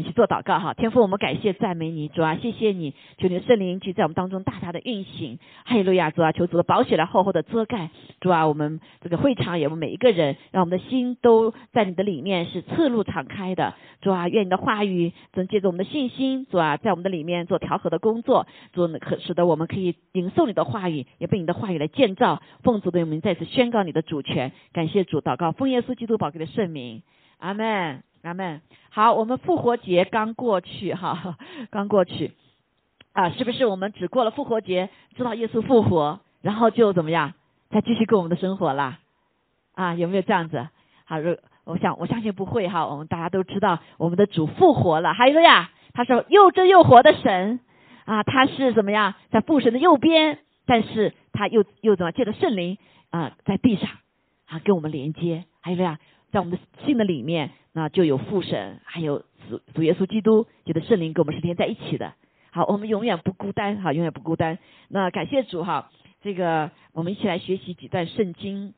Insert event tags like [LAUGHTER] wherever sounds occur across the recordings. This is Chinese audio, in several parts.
们一起做祷告哈，天父，我们感谢赞美你，主啊，谢谢你，求你的圣灵去在我们当中大大的运行，哈利路亚，主啊，求主的宝血来厚厚的遮盖，主啊，我们这个会场也我们每一个人，让我们的心都在你的里面是赤路敞开的，主啊，愿你的话语能借着我们的信心，主啊，在我们的里面做调和的工作，主可使得我们可以领受你的话语，也被你的话语来建造，奉主的名再次宣告你的主权，感谢主，祷告奉耶稣基督宝贵的圣名，阿门。阿门。好，我们复活节刚过去哈，刚过去啊，是不是我们只过了复活节，知道耶稣复活，然后就怎么样，再继续过我们的生活啦？啊，有没有这样子？好，如我想我相信不会哈。我们大家都知道，我们的主复活了，还有个呀，他说又真又活的神啊，他是怎么样在父神的右边，但是他又又怎么借着圣灵啊，在地上啊跟我们连接，还有个呀，在我们的信的里面。那就有父神，还有主主耶稣基督，觉得圣灵跟我们是连在一起的。好，我们永远不孤单，哈，永远不孤单。那感谢主哈，这个我们一起来学习几段圣经。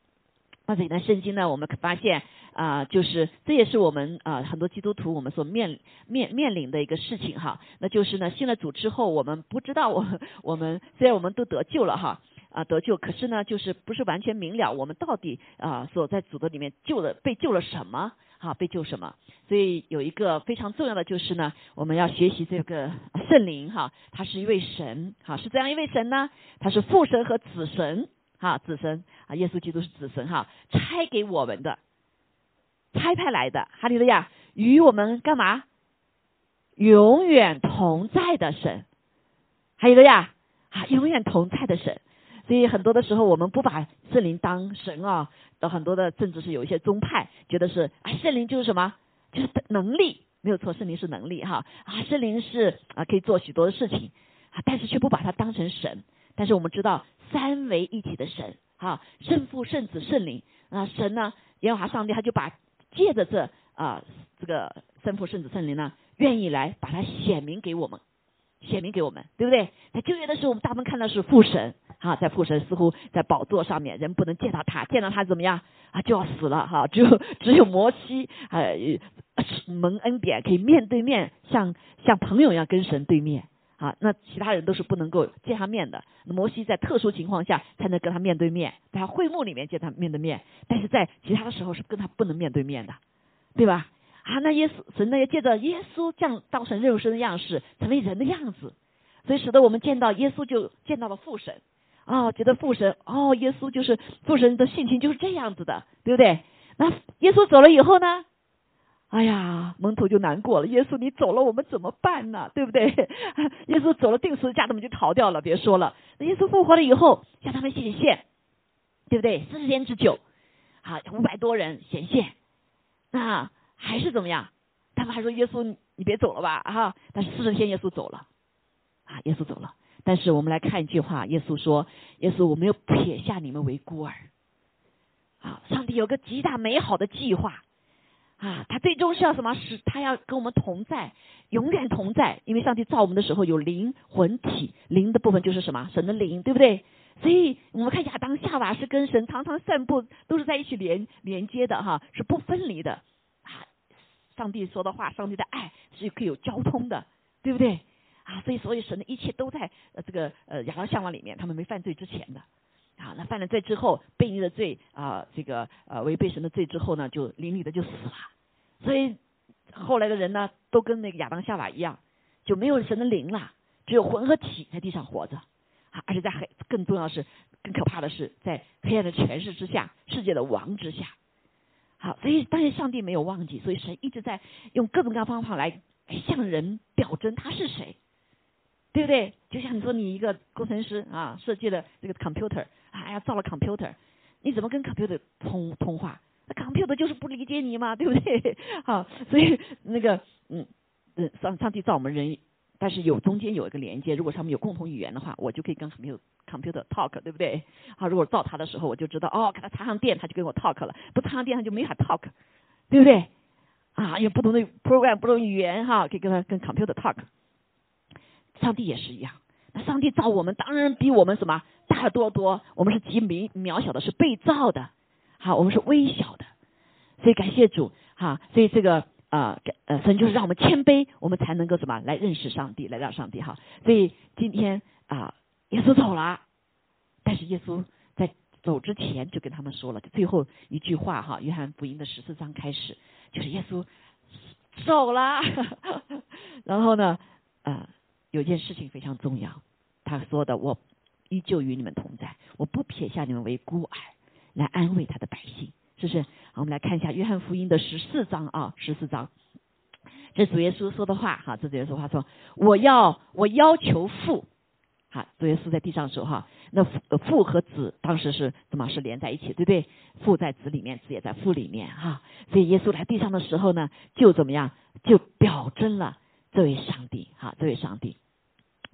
那这几段圣经呢，我们可发现啊，就是这也是我们啊很多基督徒我们所面面面临的一个事情哈。那就是呢，信了主之后，我们不知道我我们虽然我们都得救了哈啊得救，可是呢，就是不是完全明了我们到底啊所在主的里面救了被救了什么。好，被救什么？所以有一个非常重要的就是呢，我们要学习这个圣灵哈，他是一位神，哈，是这样一位神呢，他是父神和子神，哈，子神啊，耶稣基督是子神哈，差给我们的，差派来的，哈利路亚，与我们干嘛？永远同在的神，哈利路亚，啊，永远同在的神。所以很多的时候，我们不把圣灵当神啊。有很多的政治是有一些宗派觉得是啊，圣灵就是什么，就是能力，没有错，圣灵是能力哈啊，圣灵是啊可以做许多的事情啊，但是却不把它当成神。但是我们知道三位一体的神哈，圣父、圣子、圣灵啊，神呢，耶和华上帝他就把借着这啊这个圣父、圣子、圣灵呢，愿意来把它显明给我们。显明给我们，对不对？在旧约的时候，我们大部分看到是父神，啊，在父神似乎在宝座上面，人不能见到他，见到他怎么样啊？就要死了，哈。只有只有摩西，呃，蒙恩典可以面对面，像像朋友一样跟神对面，啊，那其他人都是不能够见他面的。摩西在特殊情况下才能跟他面对面，在他会幕里面见他面对面，但是在其他的时候是跟他不能面对面的，对吧？啊，那耶稣神呢，要借着耶稣降道成肉身的样式，成为人的样子，所以使得我们见到耶稣就见到了父神，哦，觉得父神，哦，耶稣就是父神的性情就是这样子的，对不对？那耶稣走了以后呢？哎呀，门徒就难过了，耶稣你走了，我们怎么办呢？对不对？[LAUGHS] 耶稣走了，定时家他们就逃掉了，别说了。耶稣复活了以后，向他们显现，对不对？四十天之久，啊，五百多人显现，那。还是怎么样？他们还说耶稣，你别走了吧，哈！但是四十天耶稣走了，啊，耶稣走了。但是我们来看一句话，耶稣说：“耶稣，我没有撇下你们为孤儿。”啊，上帝有个极大美好的计划，啊，他最终是要什么？是他要跟我们同在，永远同在。因为上帝造我们的时候有灵魂体，灵的部分就是什么？神的灵，对不对？所以我们看亚当夏娃是跟神常常散步，都是在一起连连接的，哈，是不分离的。啊上帝说的话，上帝的爱是可以有交通的，对不对？啊，所以所以神的一切都在呃这个呃亚当夏娃里面，他们没犯罪之前的，啊，那犯了罪之后，背逆的罪啊，这个呃违背神的罪之后呢，就灵里的就死了。所以后来的人呢，都跟那个亚当夏娃一样，就没有神的灵了，只有魂和体在地上活着，啊，而且在黑更重要是更可怕的是，在黑暗的权势之下，世界的王之下。好，所以当然上帝没有忘记，所以神一直在用各种各样方法来向人表征他是谁，对不对？就像你说你一个工程师啊，设计了这个 computer，哎呀造了 computer，你怎么跟 computer 通通话？那 computer 就是不理解你嘛，[LAUGHS] 对不对？[LAUGHS] 好，所以那个嗯嗯上上帝造我们人。但是有中间有一个连接，如果他们有共同语言的话，我就可以跟 computer computer talk，对不对？好，如果造它的时候，我就知道哦，给它插上电，它就跟我 talk 了；不插上电，它就没法 talk，对不对？啊，有不同的 program，不同语言哈，可以跟它跟 computer talk。上帝也是一样，那上帝造我们当然比我们什么大得多多，我们是极渺渺小的，是被造的，好，我们是微小的，所以感谢主哈，所以这个。啊，呃，神就是让我们谦卑，我们才能够什么来认识上帝，来到上帝哈。所以今天啊，耶稣走了，但是耶稣在走之前就跟他们说了最后一句话哈，约翰福音的十四章开始，就是耶稣走了，[LAUGHS] 然后呢，啊，有件事情非常重要，他说的我依旧与你们同在，我不撇下你们为孤儿，来安慰他的百姓。是不是？好，我们来看一下约翰福音的十四章啊，十四章，这主耶稣说的话哈，这主耶稣话说，我要我要求父，好，主耶稣在地上的时候哈，那父和子当时是怎么是连在一起，对不对？父在子里面，子也在父里面哈，所以耶稣来地上的时候呢，就怎么样，就表征了这位上帝哈，这位上帝。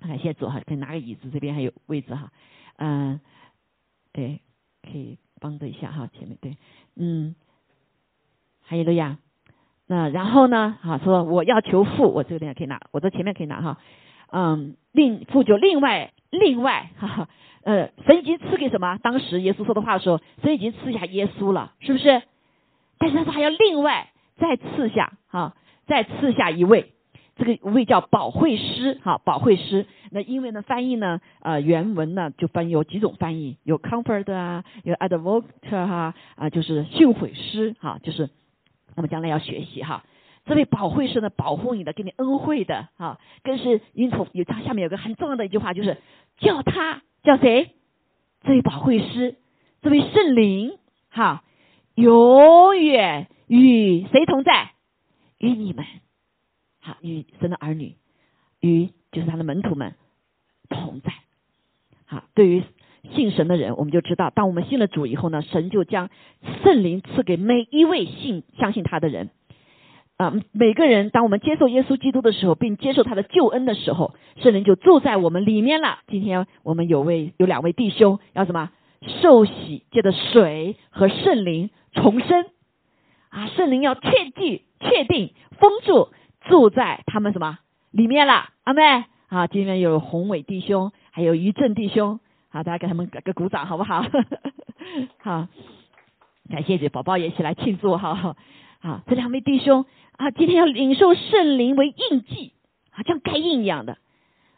感谢主哈，可以拿个椅子，这边还有位置哈，嗯，对，可以。帮着一下哈，前面对，嗯，还有了呀，那然后呢，哈，说我要求父，我这个地方可以拿，我这前面可以拿哈，嗯，另父就另外另外，哈哈，呃，神已经赐给什么？当时耶稣说的话说，神已经赐下耶稣了，是不是？但是他说还要另外再赐下，哈，再赐下一位。这个位叫保惠师，哈，保惠师。那英文的翻译呢？呃，原文呢就翻译有几种翻译，有 comfort 啊，有 advocate 哈，啊，就是训诲师，哈，就是我们将来要学习哈。这位保惠师呢，保护你的，给你恩惠的，哈，更是因从有他下面有个很重要的一句话，就是叫他叫谁？这位保惠师，这位圣灵，哈，永远与谁同在？与你们。好，与神的儿女，与就是他的门徒们同在。好，对于信神的人，我们就知道，当我们信了主以后呢，神就将圣灵赐给每一位信相信他的人。啊，每个人，当我们接受耶稣基督的时候，并接受他的救恩的时候，圣灵就住在我们里面了。今天我们有位有两位弟兄要什么受洗，借的水和圣灵重生。啊，圣灵要确记、确定、封住。住在他们什么里面了？阿妹啊，今天有宏伟弟兄，还有于正弟兄，好，大家给他们给个鼓掌，好不好？[LAUGHS] 好，感谢姐宝宝也一起来庆祝哈。好，这两位弟兄啊，今天要领受圣灵为印记，啊，像盖印一样的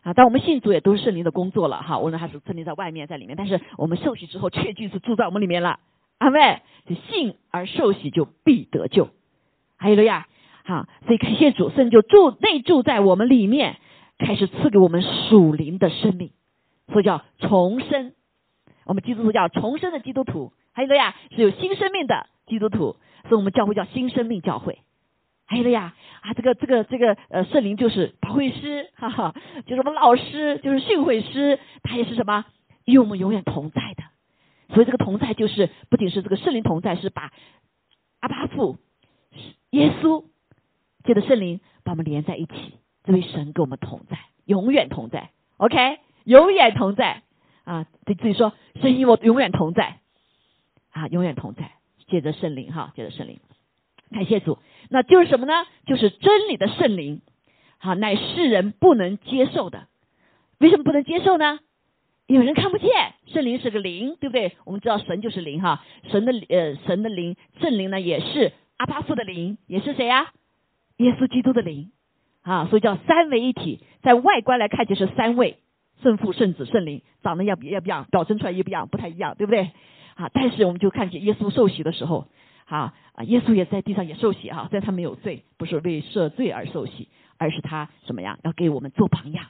啊。当我们信主也都是圣灵的工作了哈。无论他是圣灵在外面在里面，但是我们受洗之后，确据是住在我们里面了。阿妹，信而受洗就必得救。还有了呀。好，所以感谢主圣就住内住在我们里面，开始赐给我们属灵的生命，所以叫重生。我们基督徒叫重生的基督徒，还有了呀，是有新生命的基督徒，所以我们教会叫新生命教会。还有了呀，啊，这个这个这个呃圣灵就是保惠师，哈哈，就是我们老师，就是训诲师，他也是什么与我们永远同在的。所以这个同在就是不仅是这个圣灵同在，是把阿巴父耶稣。借着圣灵把我们连在一起，这位神跟我们同在，永远同在。OK，永远同在啊！对自己说，神与我永远同在啊，永远同在。借着圣灵哈，借着圣灵，感谢主。那就是什么呢？就是真理的圣灵，好，乃世人不能接受的。为什么不能接受呢？有人看不见，圣灵是个灵，对不对？我们知道神就是灵哈，神的呃神的灵，圣灵呢也是阿巴父的灵，也是谁呀？耶稣基督的灵啊，所以叫三位一体，在外观来看就是三位圣父、圣子、圣灵，长得要不要不一样，表征出来也不一样，不太一样，对不对？啊，但是我们就看见耶稣受洗的时候，啊啊，耶稣也在地上也受洗哈，虽然他没有罪，不是为赦罪而受洗，而是他什么呀，要给我们做榜样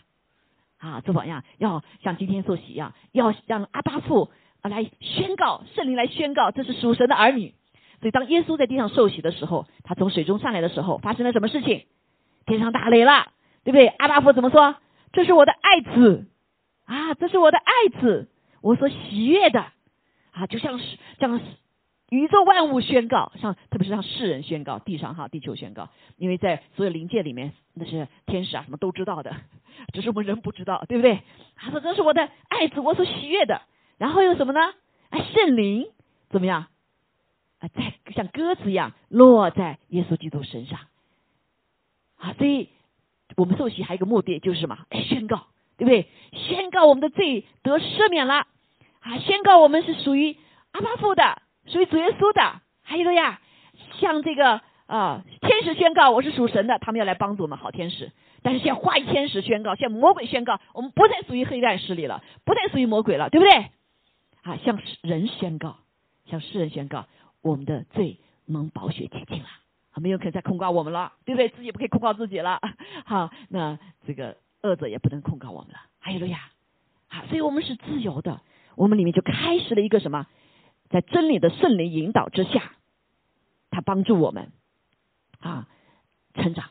啊，做榜样，要像今天受洗一样，要让阿巴父啊来宣告，圣灵来宣告，这是属神的儿女。所以，当耶稣在地上受洗的时候，他从水中上来的时候，发生了什么事情？天上打雷了，对不对？阿巴夫怎么说？这是我的爱子啊，这是我的爱子，我所喜悦的啊，就像是像是宇宙万物宣告，像特别是像世人宣告，地上哈，地球宣告，因为在所有灵界里面，那些天使啊什么都知道的，只是我们人不知道，对不对？他说这是我的爱子，我所喜悦的。然后又什么呢？啊，圣灵怎么样？啊，在像鸽子一样落在耶稣基督身上，啊，所以我们受洗还有一个目的就是什么？哎，宣告，对不对？宣告我们的罪得赦免了，啊，宣告我们是属于阿巴父的，属于主耶稣的。还有个呀，像这个啊，天使宣告我是属神的，他们要来帮助我们好天使。但是向坏天使宣告，向魔鬼宣告，我们不再属于黑暗势力了，不再属于魔鬼了，对不对？啊，向人宣告，向世人宣告，我们的罪蒙宝血洁净了，啊，没有可能再控告我们了，对不对？自己不可以控告自己了。[LAUGHS] 好，那这个恶者也不能控告我们了。还有了呀，好，所以我们是自由的，我们里面就开始了一个什么，在真理的圣灵引导之下，他帮助我们。啊，成长，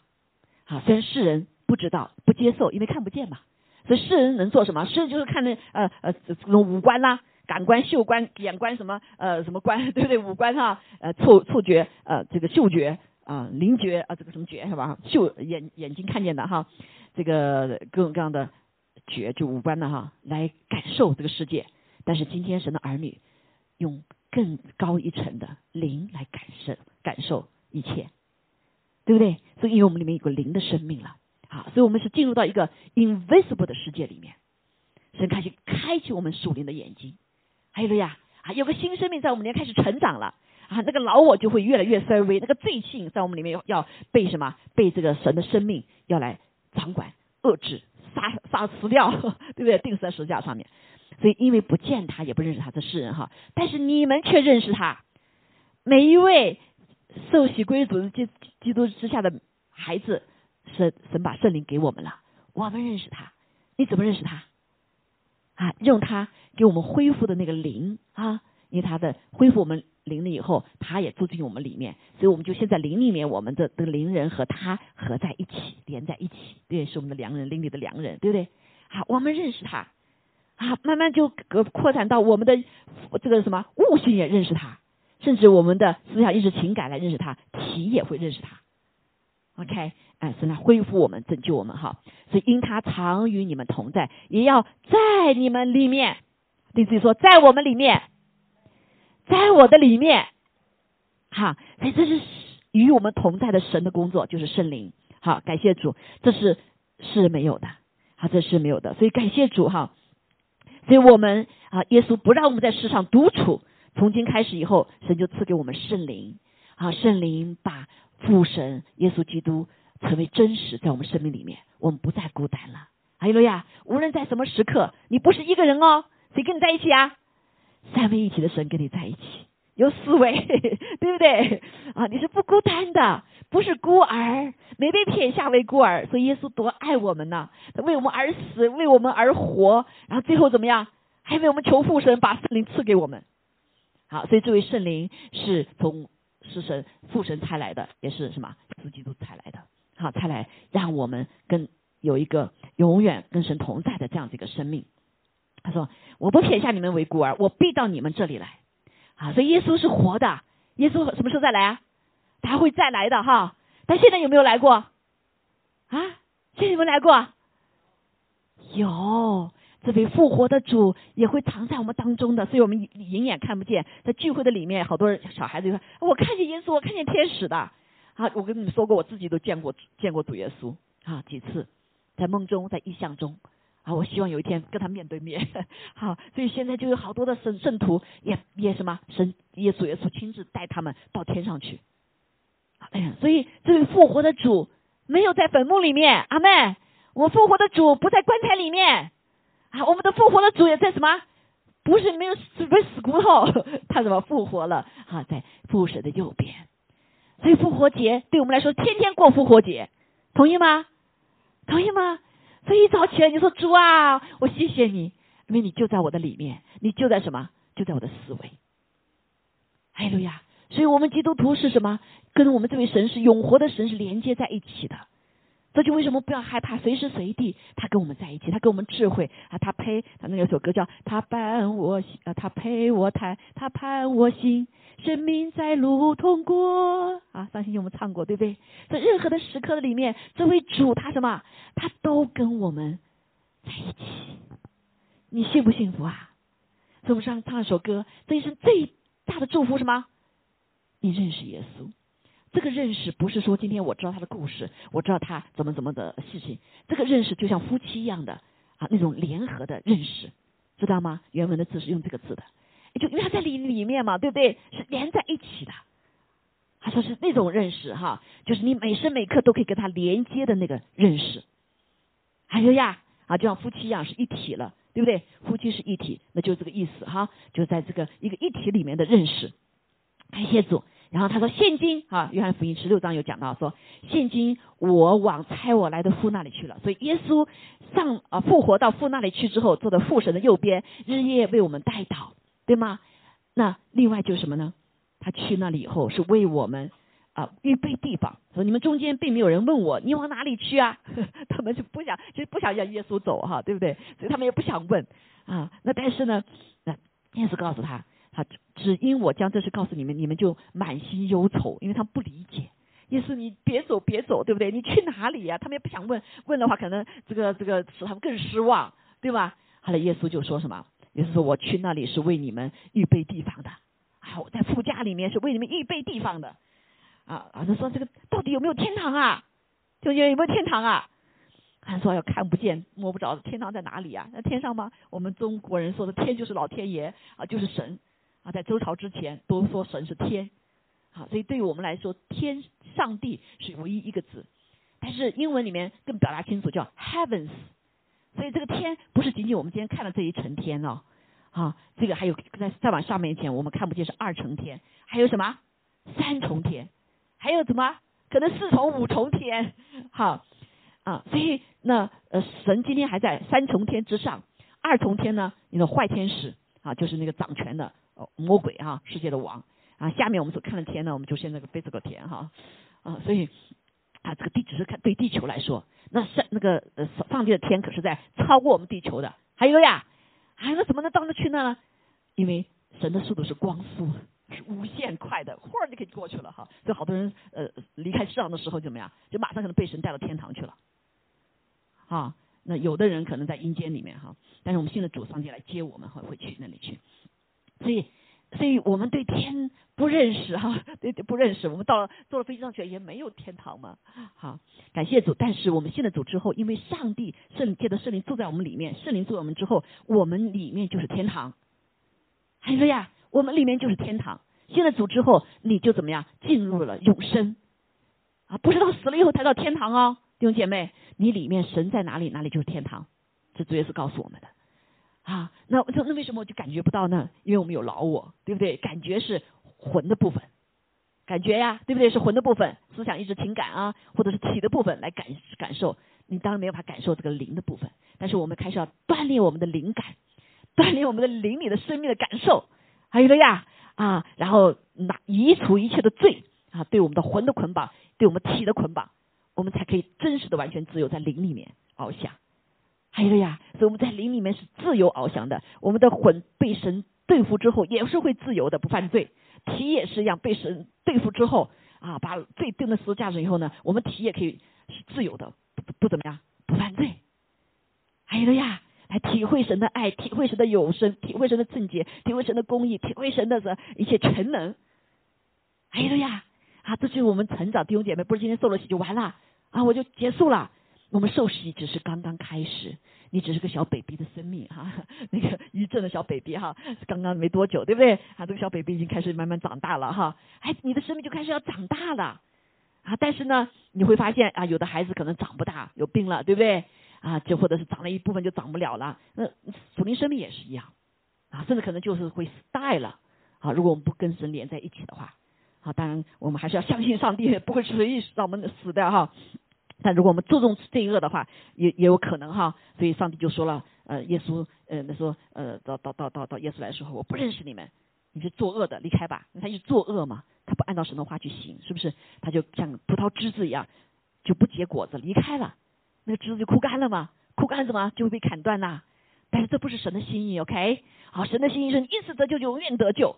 啊，虽然世人不知道、不接受，因为看不见嘛，所以世人能做什么？世人就是看那呃呃这种五官啦、感官、[LAUGHS] 嗅官、眼官什么呃什么官，对不对？五官哈，呃触触觉呃这个嗅觉啊灵觉啊这个什么觉是吧？嗅眼眼睛看见的哈，这个各种各样的觉就五官的哈来感受这个世界。但是今天神的儿女用更高一层的灵来感受感受一切。对不对？所以因为我们里面有个灵的生命了，好，所以我们是进入到一个 invisible 的世界里面，神开始开启我们属灵的眼睛，还有了呀，啊，有个新生命在我们里面开始成长了，啊，那个老我就会越来越衰微，那个罪性在我们里面要要被什么？被这个神的生命要来掌管、遏制、杀杀死掉，[LAUGHS] 对不对？钉死在十字架上面。所以因为不见他，也不认识他的世人哈，但是你们却认识他，每一位。受洗归主基基督之下的孩子，神神把圣灵给我们了，我们认识他。你怎么认识他？啊，用他给我们恢复的那个灵啊，因为他的恢复我们灵了以后，他也住进我们里面，所以我们就现在灵里面，我们的的灵人和他合在一起，连在一起，对，是我们的良人，灵里的良人，对不对？好，我们认识他，啊，慢慢就扩展到我们的这个什么悟性也认识他。甚至我们的思想意识情感来认识他，体也会认识他。OK，哎，是来恢复我们、拯救我们哈。所以因他常与你们同在，也要在你们里面。对自己说，在我们里面，在我的里面，哈。所以这是与我们同在的神的工作，就是圣灵。好，感谢主，这是是没有的，好，这是没有的。所以感谢主哈。所以我们啊，耶稣不让我们在世上独处。从今开始以后，神就赐给我们圣灵啊，圣灵把父神耶稣基督成为真实在我们生命里面，我们不再孤单了。哈利路亚！无论在什么时刻，你不是一个人哦，谁跟你在一起啊？三位一体的神跟你在一起，有四位，[LAUGHS] 对不对？啊，你是不孤单的，不是孤儿，没被撇下为孤儿。所以耶稣多爱我们呢，为我们而死，为我们而活，然后最后怎么样？还为我们求父神把圣灵赐给我们。好，所以这位圣灵是从是神父神差来的，也是什么？自基督差来的。好，差来让我们跟有一个永远跟神同在的这样子一个生命。他说：“我不撇下你们为孤儿，我必到你们这里来。”啊，所以耶稣是活的。耶稣什么时候再来啊？他会再来的哈。但现在有没有来过？啊？现在有没有来过？有。这位复活的主也会藏在我们当中的，所以我们隐眼看不见。在聚会的里面，好多人小孩子就说：“我看见耶稣，我看见天使的。”啊，我跟你们说过，我自己都见过见过主耶稣啊几次，在梦中，在意象中啊。我希望有一天跟他面对面。[LAUGHS] 好，所以现在就有好多的圣圣徒也也什么神耶稣耶稣亲自带他们到天上去。哎呀，所以这位复活的主没有在坟墓里面，阿妹，我复活的主不在棺材里面。啊，我们的复活的主也在什么？不是没有死，不是死骨头，[LAUGHS] 他怎么复活了？啊，在父神的右边。所以复活节对我们来说，天天过复活节，同意吗？同意吗？所以一早起来，你说主啊，我谢谢你，因为你就在我的里面，你就在什么？就在我的思维。哎路亚！所以我们基督徒是什么？跟我们这位神是永活的神是连接在一起的。这就为什么不要害怕？随时随地，他跟我们在一起，他给我们智慧啊！他陪他那有首歌叫他伴我啊，他陪我谈，他盼我心，生命在路通过啊！相信我们唱过，对不对？在任何的时刻里面，这位主他什么？他都跟我们在一起。你幸不幸福啊？所以我们上唱一首歌，这一生最大的祝福什么？你认识耶稣。这个认识不是说今天我知道他的故事，我知道他怎么怎么的事情。这个认识就像夫妻一样的啊，那种联合的认识，知道吗？原文的字是用这个字的，就因为他在里里面嘛，对不对？是连在一起的他说是那种认识哈，就是你每时每刻都可以跟他连接的那个认识。还有呀，啊，就像夫妻一样是一体了，对不对？夫妻是一体，那就是这个意思哈，就在这个一个一体里面的认识。感谢主。然后他说：“现今啊，约翰福音十六章有讲到说，现今我往猜我来的父那里去了。所以耶稣上啊复活到父那里去之后，坐在父神的右边，日夜为我们带祷，对吗？那另外就是什么呢？他去那里以后是为我们啊预备地方。说你们中间并没有人问我你往哪里去啊？[LAUGHS] 他们就不想，就不想让耶稣走哈，对不对？所以他们也不想问啊。那但是呢，那耶稣告诉他。”他只因我将这事告诉你们，你们就满心忧愁，因为他们不理解。意思你别走，别走，对不对？你去哪里呀？他们也不想问，问的话可能这个这个使他们更失望，对吧？后来耶稣就说什么？耶稣说：“我去那里是为你们预备地方的。好，在副驾里面是为你们预备地方的。啊，啊，他说这个到底有没有天堂啊？就有有没有天堂啊？他说要看不见摸不着，天堂在哪里啊？那天上吗？我们中国人说的天就是老天爷啊，就是神。啊，在周朝之前都说神是天，好，所以对于我们来说，天上帝是唯一一个字，但是英文里面更表达清楚叫 heavens，所以这个天不是仅仅我们今天看的这一层天哦，啊，这个还有在再往上面一层，我们看不见是二层天，还有什么？三重天，还有什么？可能四重五重天，好，啊，所以那呃神今天还在三重天之上，二重天呢，你的坏天使啊，就是那个掌权的。魔鬼哈，世界的王啊，下面我们所看的天呢，我们就现在个飞这个天哈啊，所以啊，这个地只是看对地球来说，那上那个呃上帝的天可是在超过我们地球的。还有呀，还有怎么能到那去呢？因为神的速度是光速，是无限快的，忽然就可以过去了哈。所以好多人呃离开世上的时候怎么样，就马上可能被神带到天堂去了。啊，那有的人可能在阴间里面哈，但是我们信的主上帝来接我们，会会去那里去。所以，所以我们对天不认识哈，[LAUGHS] 对不认识。我们到了坐了飞机上去也没有天堂嘛。好，感谢主。但是我们信了主之后，因为上帝圣借的圣灵住在我们里面，圣灵住在我们之后，我们里面就是天堂。还说呀，我们里面就是天堂。信了主之后，你就怎么样进入了永生啊？不是到死了以后才到天堂哦，弟兄姐妹，你里面神在哪里，哪里就是天堂。这主耶稣告诉我们的。啊，那那为什么我就感觉不到呢？因为我们有老我，对不对？感觉是魂的部分，感觉呀，对不对？是魂的部分，思想、意志、情感啊，或者是体的部分来感感受。你当然没有办法感受这个灵的部分，但是我们开始要锻炼我们的灵感，锻炼我们的灵里的生命的感受。还有了呀啊，然后拿移除一切的罪啊，对我们的魂的捆绑，对我们体的捆绑，我们才可以真实的完全自由在灵里面翱翔。还有呀，所以我们在灵里面是自由翱翔的。我们的魂被神对付之后，也是会自由的，不犯罪。体也是一样，被神对付之后啊，把罪钉在十字架上以后呢，我们体也可以是自由的，不不怎么样，不犯罪。还有呀，来体会神的爱，体会神的永生，体会神的圣洁，体会神的公义，体会神的这一切全能。还有呀，啊，这就是我们成长弟兄姐妹，不是今天受了洗就完了啊，我就结束了。我们受洗只是刚刚开始，你只是个小 baby 的生命哈，[LAUGHS] 那个一阵的小 baby 哈，刚刚没多久，对不对？啊，这个小 baby 已经开始慢慢长大了哈，哎，你的生命就开始要长大了啊。但是呢，你会发现啊，有的孩子可能长不大，有病了，对不对？啊，就或者是长了一部分就长不了了。那属灵生命也是一样啊，甚至可能就是会 die 了啊。如果我们不跟神连在一起的话，啊，当然我们还是要相信上帝不会随意让我们死的哈。但如果我们注重罪恶的话，也也有可能哈。所以上帝就说了，呃，耶稣，呃，那说，呃，到到到到到耶稣来的时候，我不认识你们，你是作恶的，离开吧。他一直作恶嘛，他不按照神的话去行，是不是？他就像葡萄枝子一样，就不结果子，离开了，那个枝子就枯干了嘛，枯干怎么就会被砍断呐？但是这不是神的心意，OK？好，神的心意是一次得救就永远得救。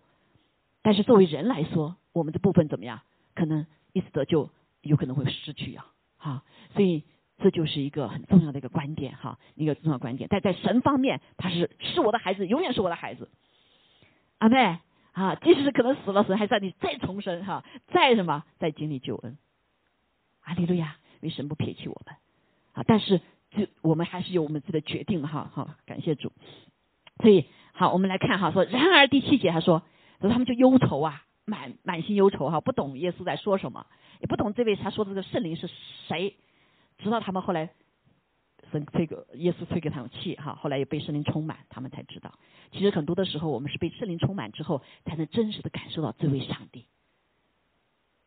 但是作为人来说，我们的部分怎么样？可能一次得救有可能会失去呀。好，所以这就是一个很重要的一个观点哈，一个重要观点。但在神方面，他是是我的孩子，永远是我的孩子。阿妹啊，即使是可能死了，神还在你再重生哈，再什么再经历救恩。阿利路亚，为神不撇弃我们啊！但是就我们还是有我们自己的决定哈，好，感谢主。所以好，我们来看哈，说然而第七节他说，说他们就忧愁啊，满满心忧愁哈，不懂耶稣在说什么，也不懂这位他说的这个圣灵是谁，直到他们后来神这个耶稣催给他们气哈，后来也被圣灵充满，他们才知道，其实很多的时候我们是被圣灵充满之后，才能真实的感受到这位上帝。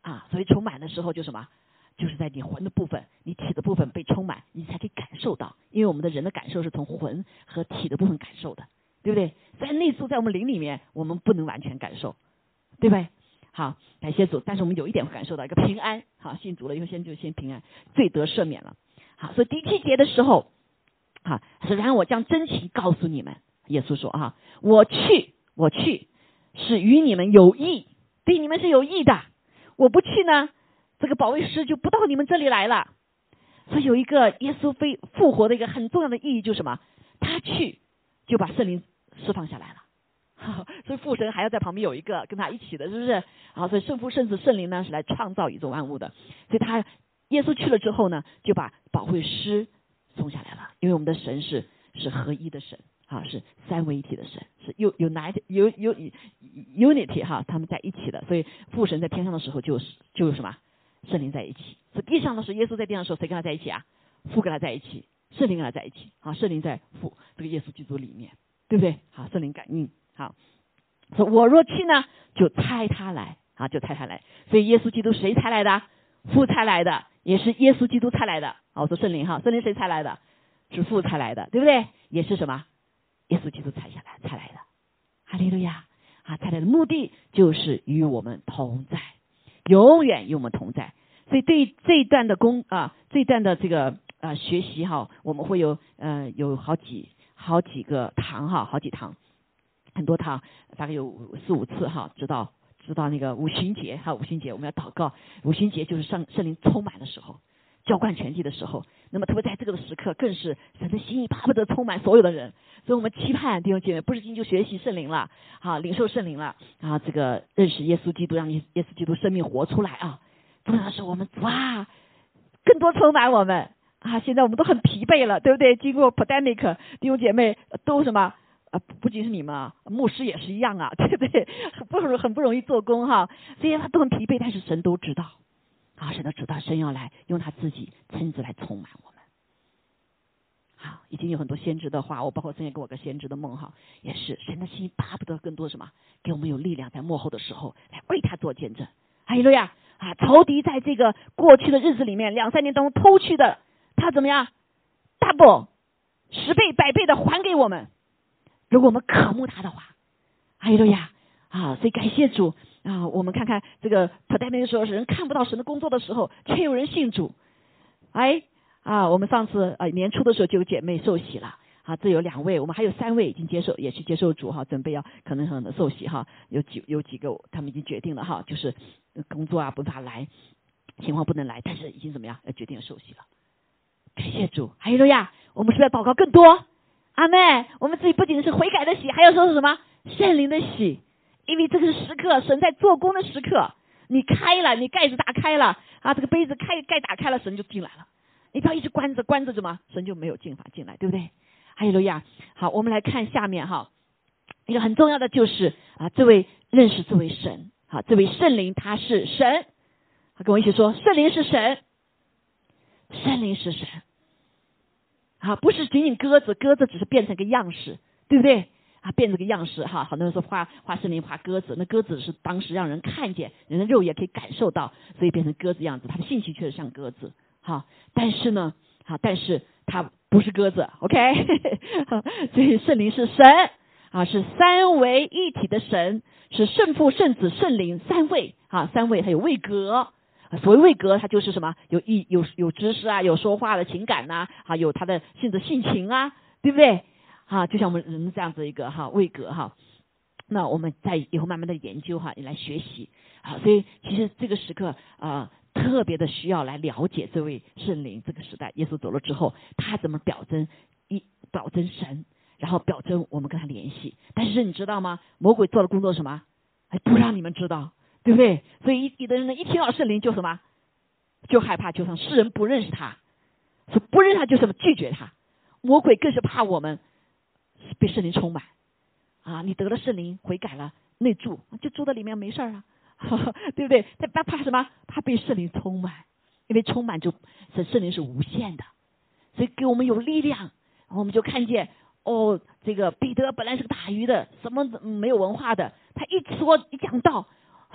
啊，所以充满的时候就什么，就是在你魂的部分，你体的部分被充满，你才可以感受到。因为我们的人的感受是从魂和体的部分感受的，对不对？在内住在我们灵里面，我们不能完全感受，对不对？好，感谢主，但是我们有一点会感受到一个平安。好，信主了以后先就先平安，罪得赦免了。好，所以第七节的时候，好，然后我将真情告诉你们。耶稣说啊，我去，我去是与你们有益，对你们是有益的。我不去呢，这个保卫师就不到你们这里来了。所以有一个耶稣非复活的一个很重要的意义，就是什么？他去就把圣灵释放下来了。[LAUGHS] 所以父神还要在旁边有一个跟他一起的，是不是？啊，所以圣父、圣子、圣灵呢是来创造宇宙万物的。所以他耶稣去了之后呢，就把保卫师送下来了。因为我们的神是是合一的神。啊，是三位一体的神，是有有哪有有 unity 哈，他们在一起的，所以父神在天上的时候就是就有什么圣灵在一起，是地上的时候耶稣在地上的时候谁跟他在一起啊？父跟他在一起，圣灵跟他在一起，啊，圣灵在父这个耶稣基督里面，对不对？好，圣灵感应，好，说我若去呢，就差他来，啊，就差他来，所以耶稣基督谁差来的？父差来的，也是耶稣基督差来的，啊，我说圣灵哈，圣灵谁差来的？是父差来的，对不对？也是什么？耶稣基督才下来，才来的，哈利路亚啊！才来的目的就是与我们同在，永远与我们同在。所以对这一段的功啊，这一段的这个啊学习哈，我们会有呃有好几好几个堂哈，好几堂，很多堂，大概有四五次哈，直到直到那个五旬节哈，五旬节我们要祷告，五旬节就是圣圣灵充满的时候，浇灌全地的时候。那么特别在这个时刻，更是神的心意巴不得充满所有的人，所以我们期盼弟兄姐妹不是进就学习圣灵了，好领受圣灵了，啊这个认识耶稣基督，让耶耶稣基督生命活出来啊！重要的是我们哇，更多充满我们啊！现在我们都很疲惫了，对不对？经过 pandemic，弟兄姐妹都什么啊？不仅是你们啊，牧师也是一样啊，[LAUGHS] 对不对？不容很不容易做工哈，虽然他都很疲惫，但是神都知道。啊，神都知道，神要来用他自己亲自来充满我们。好，已经有很多先知的话，我包括神也给我个先知的梦哈，也是神的心巴不得更多什么，给我们有力量，在幕后的时候来为他做见证。哈利路亚！啊，仇敌在这个过去的日子里面，两三年当中偷去的，他怎么样？double 十倍、百倍的还给我们。如果我们渴慕他的话，哈利路亚！啊，所以感谢主。啊，我们看看这个他代面说，是人看不到神的工作的时候，却有人信主。哎，啊，我们上次啊年初的时候就有姐妹受洗了。啊，这有两位，我们还有三位已经接受，也去接受主哈，准备要可能很受洗哈。有几有几个他们已经决定了哈，就是工作啊不法来，情况不能来，但是已经怎么样，要决定要受洗了。感谢主，还有路亚，我们是要祷告更多。阿妹，我们自己不仅是悔改的喜，还要说是什么圣灵的喜。因为这个是时刻，神在做工的时刻。你开了，你盖子打开了啊，这个杯子开盖打开了，神就进来了。你不要一直关着，关着什么，神就没有进法进来，对不对？还有路亚，好，我们来看下面哈，一个很重要的就是啊，这位认识这位神，好，这位圣灵他是神，他跟我一起说，圣灵是神，圣灵是神，啊，不是仅仅鸽子，鸽子只是变成个样式，对不对？啊，变这个样式哈，很多人说画画森林画鸽子，那鸽子是当时让人看见，人的肉眼可以感受到，所以变成鸽子样子。它的性情确实像鸽子，哈，但是呢，哈，但是它不是鸽子，OK？[LAUGHS] 所以圣灵是神啊，是三位一体的神，是圣父、圣子、圣灵三位啊，三位还有位格，所谓位格，它就是什么？有意有有知识啊，有说话的情感呐，啊，有他的性子性情啊，对不对？哈，就像我们人这样子一个哈位格哈，那我们在以后慢慢的研究哈，你来学习啊，所以其实这个时刻啊，特别的需要来了解这位圣灵。这个时代，耶稣走了之后，他怎么表征一表征神，然后表征我们跟他联系。但是你知道吗？魔鬼做的工作什么？哎，不让你们知道，对不对？所以有的人呢，一听到圣灵就什么，就害怕，就像世人不认识他，说不认识他就什么拒绝他。魔鬼更是怕我们。被圣灵充满，啊，你得了圣灵，悔改了，内住就住在里面没事儿啊，[LAUGHS] 对不对？他怕怕什么？怕被圣灵充满，因为充满就这圣灵是无限的，所以给我们有力量。我们就看见哦，这个彼得本来是个打鱼的，什么没有文化的，他一说一讲道，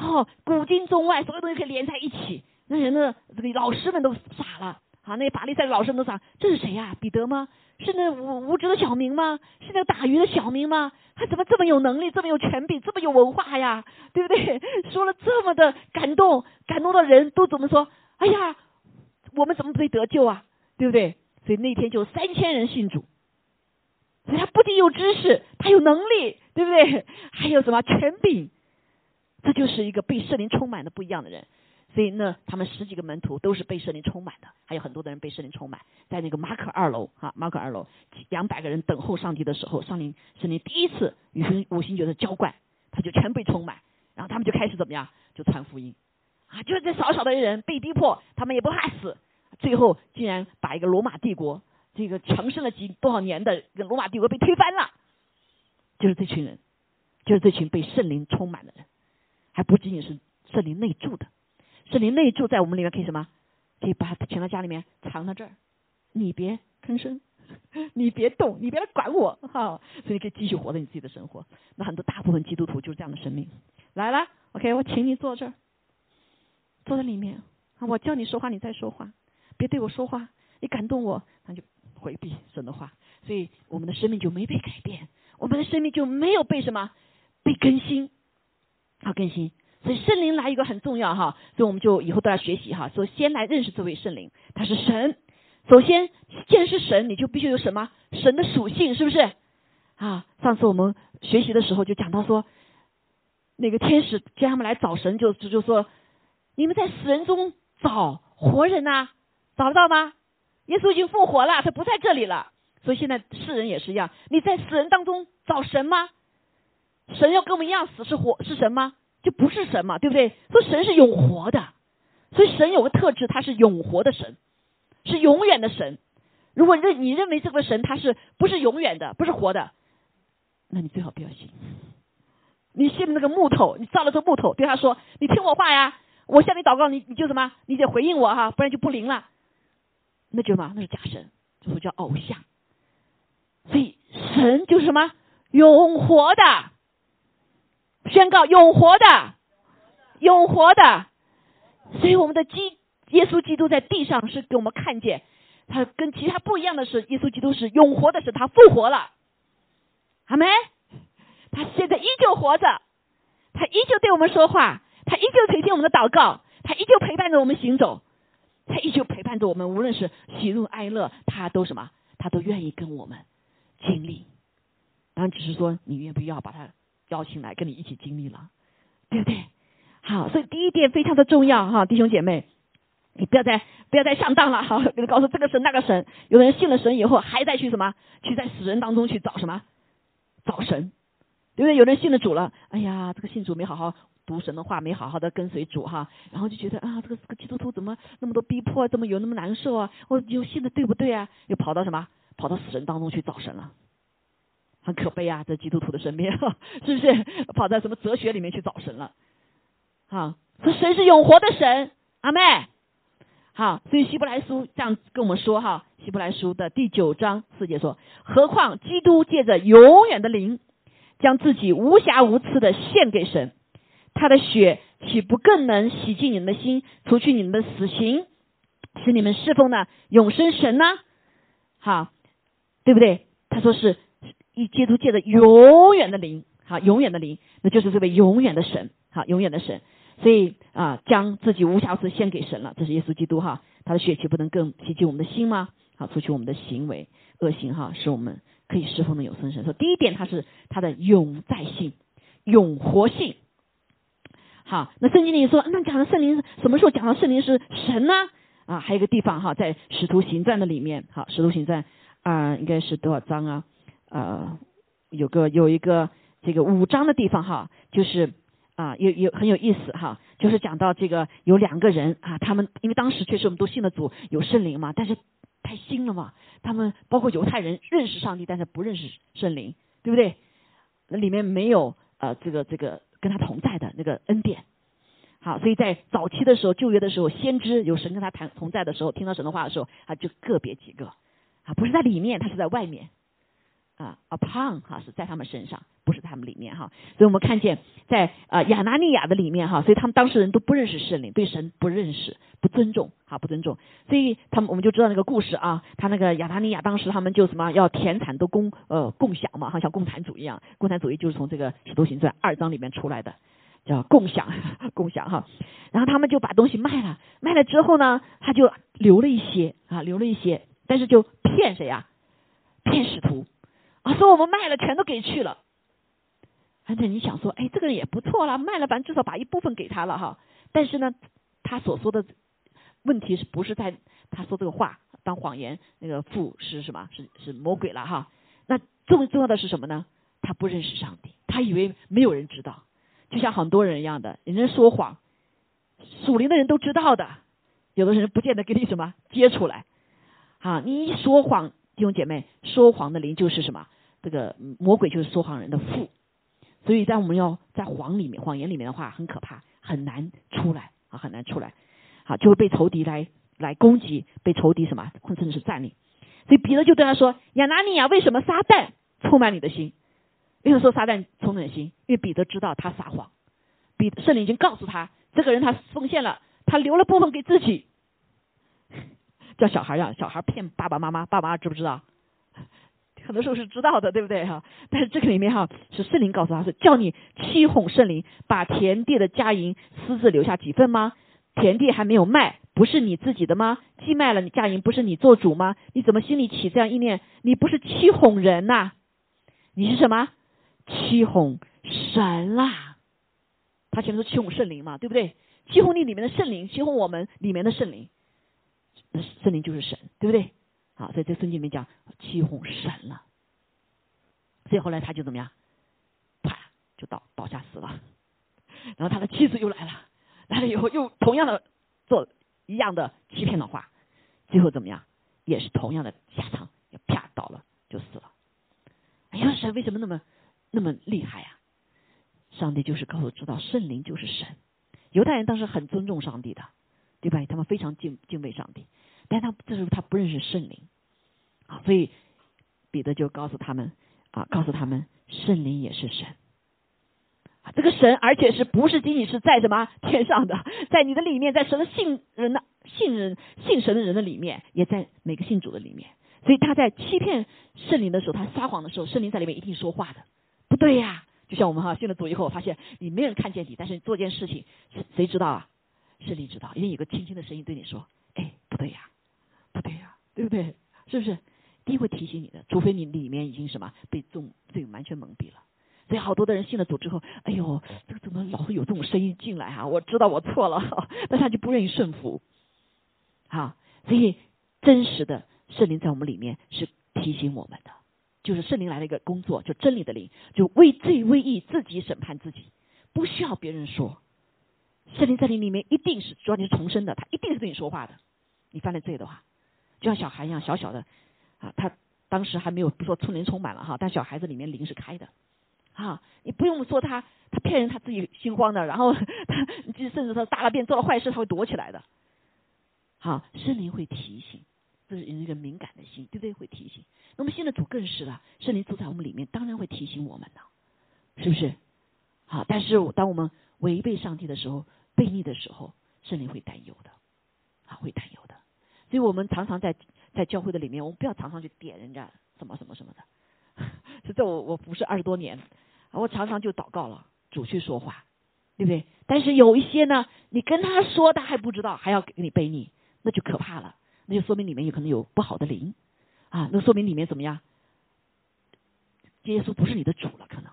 哦，古今中外所有东西可以连在一起，那人的这个老师们都傻了。啊，那法利赛的老师们都傻，这是谁呀？彼得吗？是那无无知的小明吗？是那个打鱼的小明吗？他怎么这么有能力，这么有权柄，这么有文化呀？对不对？说了这么的感动，感动的人都怎么说？哎呀，我们怎么被得救啊？对不对？所以那天就三千人信主。所以他不仅有知识，他有能力，对不对？还有什么权柄？这就是一个被圣灵充满的不一样的人。所以呢，他们十几个门徒都是被圣灵充满的，还有很多的人被圣灵充满。在那个马可二楼哈，马可二楼两百个人等候上帝的时候，上灵圣灵第一次与星五星觉得浇灌，他就全被充满，然后他们就开始怎么样，就传福音。啊，就是这少少的人被逼迫，他们也不怕死，最后竟然把一个罗马帝国这个强盛了几多少年的罗马帝国被推翻了，就是这群人，就是这群被圣灵充满的人，还不仅仅是圣灵内住的。圣灵内住在我们里面，可以什么？可以把它请到家里面，藏到这儿，你别吭声，[LAUGHS] 你别动，你别来管我，哈。所以你可以继续活在你自己的生活。那很多大部分基督徒就是这样的生命。来了，OK，我请你坐这儿，坐在里面。我叫你说话，你再说话，别对我说话，你感动我，那就回避神的话。所以我们的生命就没被改变，我们的生命就没有被什么被更新，好更新。所以圣灵来一个很重要哈，所以我们就以后都要学习哈。说先来认识这位圣灵，他是神。首先，既然是神，你就必须有什么神的属性，是不是？啊，上次我们学习的时候就讲到说，那个天使叫他们来找神，就就说，你们在死人中找活人呐，找得到吗？耶稣已经复活了，他不在这里了。所以现在世人也是一样，你在死人当中找神吗？神要跟我们一样死是活是神吗？就不是神嘛，对不对？说神是永活的，所以神有个特质，他是永活的神，是永远的神。如果认你认为这个神他是不是永远的，不是活的，那你最好不要信。你信那个木头，你造了这木头，对他说：“你听我话呀，我向你祷告，你你就什么？你得回应我哈，不然就不灵了。”那就什么？那是假神，就是叫偶像。所以神就是什么？永活的。宣告永活的，永活的，所以我们的基耶稣基督在地上是给我们看见，他跟其他不一样的是，耶稣基督是永活的，是他复活了，好没？他现在依旧活着，他依旧对我们说话，他依旧垂听我们的祷告，他依旧陪伴着我们行走，他依旧陪伴着我们，无论是喜怒哀乐，他都什么？他都愿意跟我们经历，当然只是说你愿不要把他。邀请来跟你一起经历了，对不对？好，所以第一点非常的重要哈，弟兄姐妹，你不要再不要再上当了，好，给他告诉这个神那个神，有的人信了神以后还在去什么？去在死人当中去找什么？找神，对不对？有人信了主了，哎呀，这个信主没好好读神的话，没好好的跟随主哈，然后就觉得啊，这个这个基督徒怎么那么多逼迫，怎么有那么难受啊？我有信的对不对啊？又跑到什么？跑到死人当中去找神了。很可悲啊，在基督徒的身边，是不是跑到什么哲学里面去找神了？好，说神是永活的神，阿妹。好，所以希伯来书这样跟我们说哈，希伯来书的第九章四节说：何况基督借着永远的灵，将自己无瑕无疵的献给神，他的血岂不更能洗净你们的心，除去你们的死刑，使你们侍奉呢永生神呢？好，对不对？他说是。一基督借着永远的灵，好，永远的灵，那就是这位永远的神，好，永远的神，所以啊，将自己无瑕疵献给神了，这是耶稣基督哈，他的血气不能更洗净我们的心吗？好，除去我们的行为恶行哈，使我们可以侍奉的有生神。说第一点，它是它的永在性、永活性。好，那圣经里说，那讲的圣灵什么时候讲到圣灵是神呢？啊，还有一个地方哈，在使徒行传的里面，好，使徒行传啊，应该是多少章啊？呃，有个有一个这个五章的地方哈，就是啊有有很有意思哈，就是讲到这个有两个人啊，他们因为当时确实我们都信了主，有圣灵嘛，但是太新了嘛，他们包括犹太人认识上帝，但是不认识圣灵，对不对？那里面没有呃这个这个跟他同在的那个恩典，好，所以在早期的时候，旧约的时候，先知有神跟他谈同在的时候，听到神的话的时候，啊，就个别几个，啊，不是在里面，他是在外面，啊，upon 哈是在他们身上，不是他们里面哈。所以我们看见在啊亚拿尼亚的里面哈，所以他们当事人都不认识圣灵，对神不认识，不尊重，哈，不尊重。所以他们我们就知道那个故事啊，他那个亚拿尼亚当时他们就什么要田产都共呃共享嘛，哈，像共产主义一样，共产主义就是从这个使徒行传二章里面出来的。叫共享，[LAUGHS] 共享哈，然后他们就把东西卖了，卖了之后呢，他就留了一些啊，留了一些，但是就骗谁呀？骗使徒啊，说我们卖了，全都给去了。而且你想说，哎，这个人也不错了，卖了，反正至少把一部分给他了哈。但是呢，他所说的问题是不是在他说这个话当谎言？那个父是什么？是是魔鬼了哈。那重重要的是什么呢？他不认识上帝，他以为没有人知道。就像很多人一样的，人家说谎，属灵的人都知道的，有的人不见得给你什么接出来，啊，你一说谎，弟兄姐妹，说谎的灵就是什么？这个魔鬼就是说谎人的父，所以在我们要在谎里面、谎言里面的话，很可怕，很难出来啊，很难出来，好，就会被仇敌来来攻击，被仇敌什么，甚至是占领。所以彼得就对他说：“亚拿尼亚，为什么撒旦充满你的心？”为什么说撒旦充满心？因为彼得知道他撒谎，彼圣灵已经告诉他，这个人他奉献了，他留了部分给自己，叫小孩样，小孩骗爸爸妈妈，爸爸妈知不知道？很多时候是知道的，对不对哈？但是这个里面哈，是圣灵告诉他是叫你欺哄圣灵，把田地的家银私自留下几份吗？田地还没有卖，不是你自己的吗？既卖了，你家银不是你做主吗？你怎么心里起这样意念？你不是欺哄人呐？你是什么？欺哄神啦，他前面说欺哄圣灵嘛，对不对？欺哄你里面的圣灵，欺哄我们里面的圣灵，圣灵就是神，对不对？好，在这圣经里面讲欺哄神了，所以后来他就怎么样，啪就倒倒下死了。然后他的妻子又来了，来了以后又同样的做一样的欺骗的话，最后怎么样，也是同样的下场，也啪倒了就死了。哎呀，神为什么那么？那么厉害啊！上帝就是告诉知道圣灵就是神。犹太人当时很尊重上帝的，对吧？他们非常敬敬畏上帝，但他这时候他不认识圣灵啊，所以彼得就告诉他们啊，告诉他们圣灵也是神啊，这个神而且是不是仅仅是在什么天上的，在你的里面，在神的信人的信人信神的人的里面，也在每个信主的里面。所以他在欺骗圣灵的时候，他撒谎的时候，圣灵在里面一定说话的。不对呀，就像我们哈信了主以后，发现你没人看见你，但是你做件事情，谁谁知道啊？圣灵知道，一定有个轻轻的声音对你说：“哎，不对呀，不对呀，对不对？是不是？”第一会提醒你的，除非你里面已经什么被众罪完全蒙蔽了。所以好多的人信了主之后，哎呦，这个怎么老是有这种声音进来啊？我知道我错了，[LAUGHS] 但他就不愿意顺服。好，所以真实的圣灵在我们里面是提醒我们的。就是圣灵来了一个工作，就真理的灵，就为罪为义，自己审判自己，不需要别人说。圣灵在你里面一定是，主要你是重生的，他一定是对你说话的。你犯了罪的话，就像小孩一样，小小的啊，他当时还没有不说充灵充满了哈，但小孩子里面灵是开的啊，你不用说他他骗人，他自己心慌的，然后 [LAUGHS] 他甚至他大了便做了坏事，他会躲起来的。好，圣灵会提醒。这是一个敏感的心，对不对？会提醒。那么现在主更是了，圣灵住在我们里面，当然会提醒我们的，是不是？好，但是当我们违背上帝的时候，悖逆的时候，圣灵会担忧的，啊，会担忧的。所以我们常常在在教会的里面，我们不要常常去点人家什么什么什么的。[LAUGHS] 是在我我服侍二十多年，我常常就祷告了，主去说话，对不对？但是有一些呢，你跟他说，他还不知道，还要给你背逆，那就可怕了。那就说明里面有可能有不好的灵啊，那说明里面怎么样？耶稣不是你的主了，可能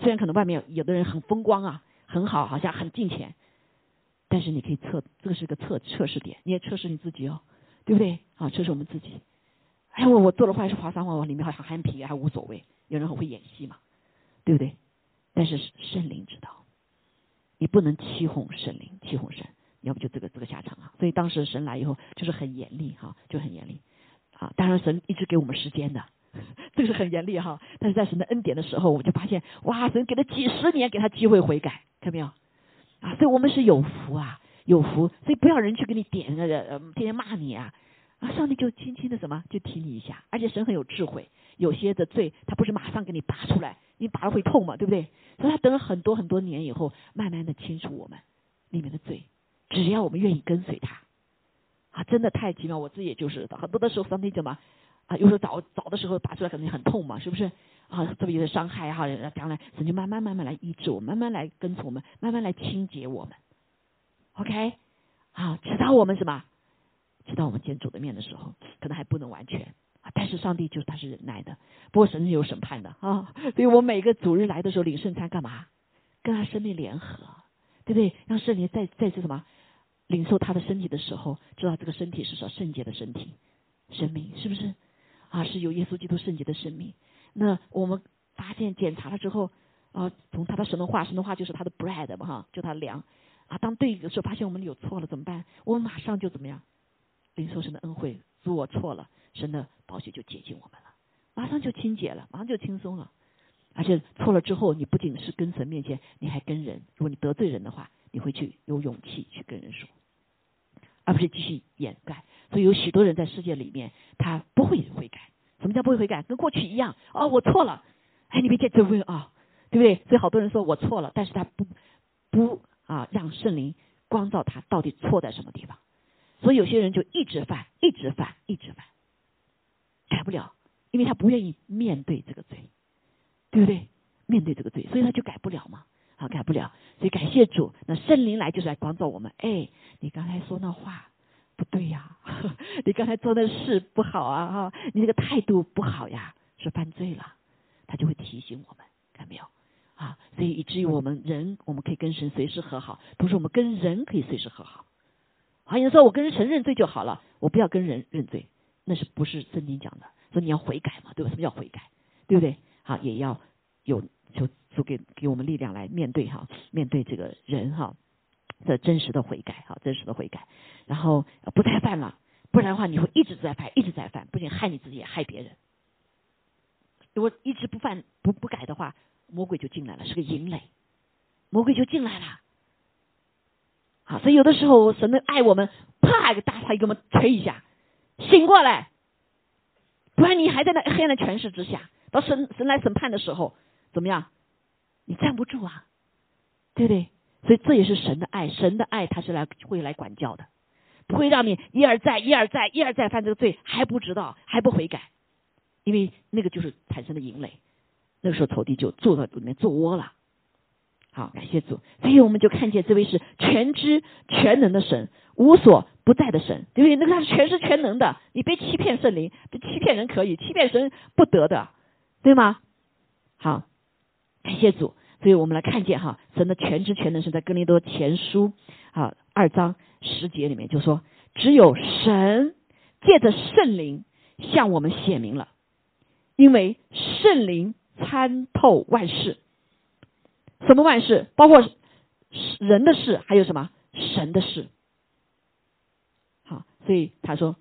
虽然可能外面有的人很风光啊，很好，好像很金钱，但是你可以测，这个是个测测试点，你也测试你自己哦，对不对？啊，这是我们自己。哎，我我做了坏事，划三话，我里面好像很皮，还无所谓。有人很会演戏嘛，对不对？但是圣灵知道，你不能欺哄圣灵，欺哄神。要不就这个这个下场啊！所以当时神来以后就是很严厉哈，就很严厉啊。当然神一直给我们时间的，这个是很严厉哈。但是在神的恩典的时候，我们就发现哇，神给了几十年给他机会悔改，看到没有？啊，所以我们是有福啊，有福，所以不要人去给你点个，天天骂你啊，啊，上帝就轻轻的什么就提你一下，而且神很有智慧，有些的罪他不是马上给你拔出来，你拔了会痛嘛，对不对？所以他等了很多很多年以后，慢慢的清除我们里面的罪，只要我们愿意跟随他，啊，真的太奇妙，我自己也就是很多的时候上帝怎么啊，有时候早早的时候拔出来可能很痛嘛，是不是？啊，特别有的伤害哈，将来神就慢慢慢慢来医治我们，慢慢来跟从我们，慢慢来清洁我们。OK，啊，直到我们什么？直到我们见主的面的时候，可能还不能完全。但是上帝就是他是忍耐的，不过神是有审判的啊。所以我每个主日来的时候领圣餐干嘛？跟他生命联合，对不对？让圣灵再再次什么领受他的身体的时候，知道这个身体是说圣洁的身体，生命是不是？啊，是有耶稣基督圣洁的生命。那我们发现检查了之后，啊，从他的神的话，神的话就是他的 bread 嘛哈，就他的粮啊。当对的时候，发现我们有错了怎么办？我们马上就怎么样？领受神的恩惠，主我错了，神的宝血就洁净我们了，马上就清洁了，马上就轻松了。而且错了之后，你不仅是跟神面前，你还跟人。如果你得罪人的话，你会去有勇气去跟人说，而不是继续掩盖。所以有许多人在世界里面，他不会悔改。什么叫不会悔改？跟过去一样哦，我错了，哎，你别介意啊，对不对？所以好多人说我错了，但是他不不啊，让圣灵光照他到底错在什么地方。所以有些人就一直犯，一直犯，一直犯，改不了，因为他不愿意面对这个罪，对不对？面对这个罪，所以他就改不了嘛，啊，改不了。所以感谢主，那圣灵来就是来光照我们。哎，你刚才说那话。不对呀，[LAUGHS] 你刚才做的事不好啊哈，你这个态度不好呀，是犯罪了，他就会提醒我们，看没有啊？所以以至于我们人，我们可以跟神随时和好，同时我们跟人可以随时和好。好，有人说我跟神认罪就好了，我不要跟人认罪，那是不是圣经讲的？说你要悔改嘛，对吧？什么叫悔改？对不对？好，也要有就就给给我们力量来面对哈，面对这个人哈。的真实的悔改，哈，真实的悔改，然后不再犯了，不然的话你会一直在犯，一直在犯，不仅害你自己，也害别人。如果一直不犯不不改的话，魔鬼就进来了，是个淫雷，魔鬼就进来了。好，所以有的时候神的爱我们，啪一个大叉给我们捶一下，醒过来，不然你还在那黑暗的权势之下，到神神来审判的时候，怎么样？你站不住啊，对不对？所以这也是神的爱，神的爱他是来会来管教的，不会让你一而再、一而再、一而再犯这个罪还不知道还不悔改，因为那个就是产生的淫累，那个时候仇敌就坐到里面做窝了。好，感谢主，所以我们就看见这位是全知全能的神，无所不在的神，对不对？那个他是全知全能的，你别欺骗圣灵，欺骗人可以，欺骗神不得的，对吗？好，感谢主。所以我们来看见哈，神的全知全能是在哥林多前书啊二章十节里面就说，只有神借着圣灵向我们显明了，因为圣灵参透万事，什么万事？包括人的事，还有什么神的事？好，所以他说，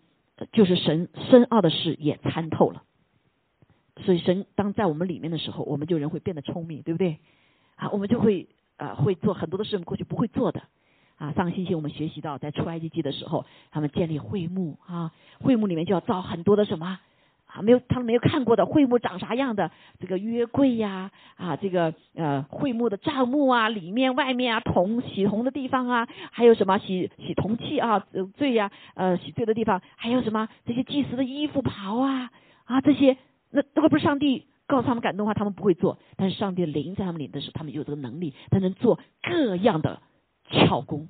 就是神深奥的事也参透了。所以神当在我们里面的时候，我们就人会变得聪明，对不对？啊，我们就会呃会做很多的事，我们过去不会做的。啊，上个星期我们学习到，在出埃及记的时候，他们建立会幕啊，会幕里面就要造很多的什么啊，没有他们没有看过的会幕长啥样的，这个约柜呀啊，这个呃会幕的帐幕啊，里面外面啊，铜洗铜的地方啊，还有什么洗洗铜器啊，罪呀呃洗罪的地方，还有什么这些祭司的衣服袍啊啊这些，那如果不是上帝。告诉他们感动的话，他们不会做；但是上帝临在他们里的时候，他们有这个能力，他能做各样的巧工，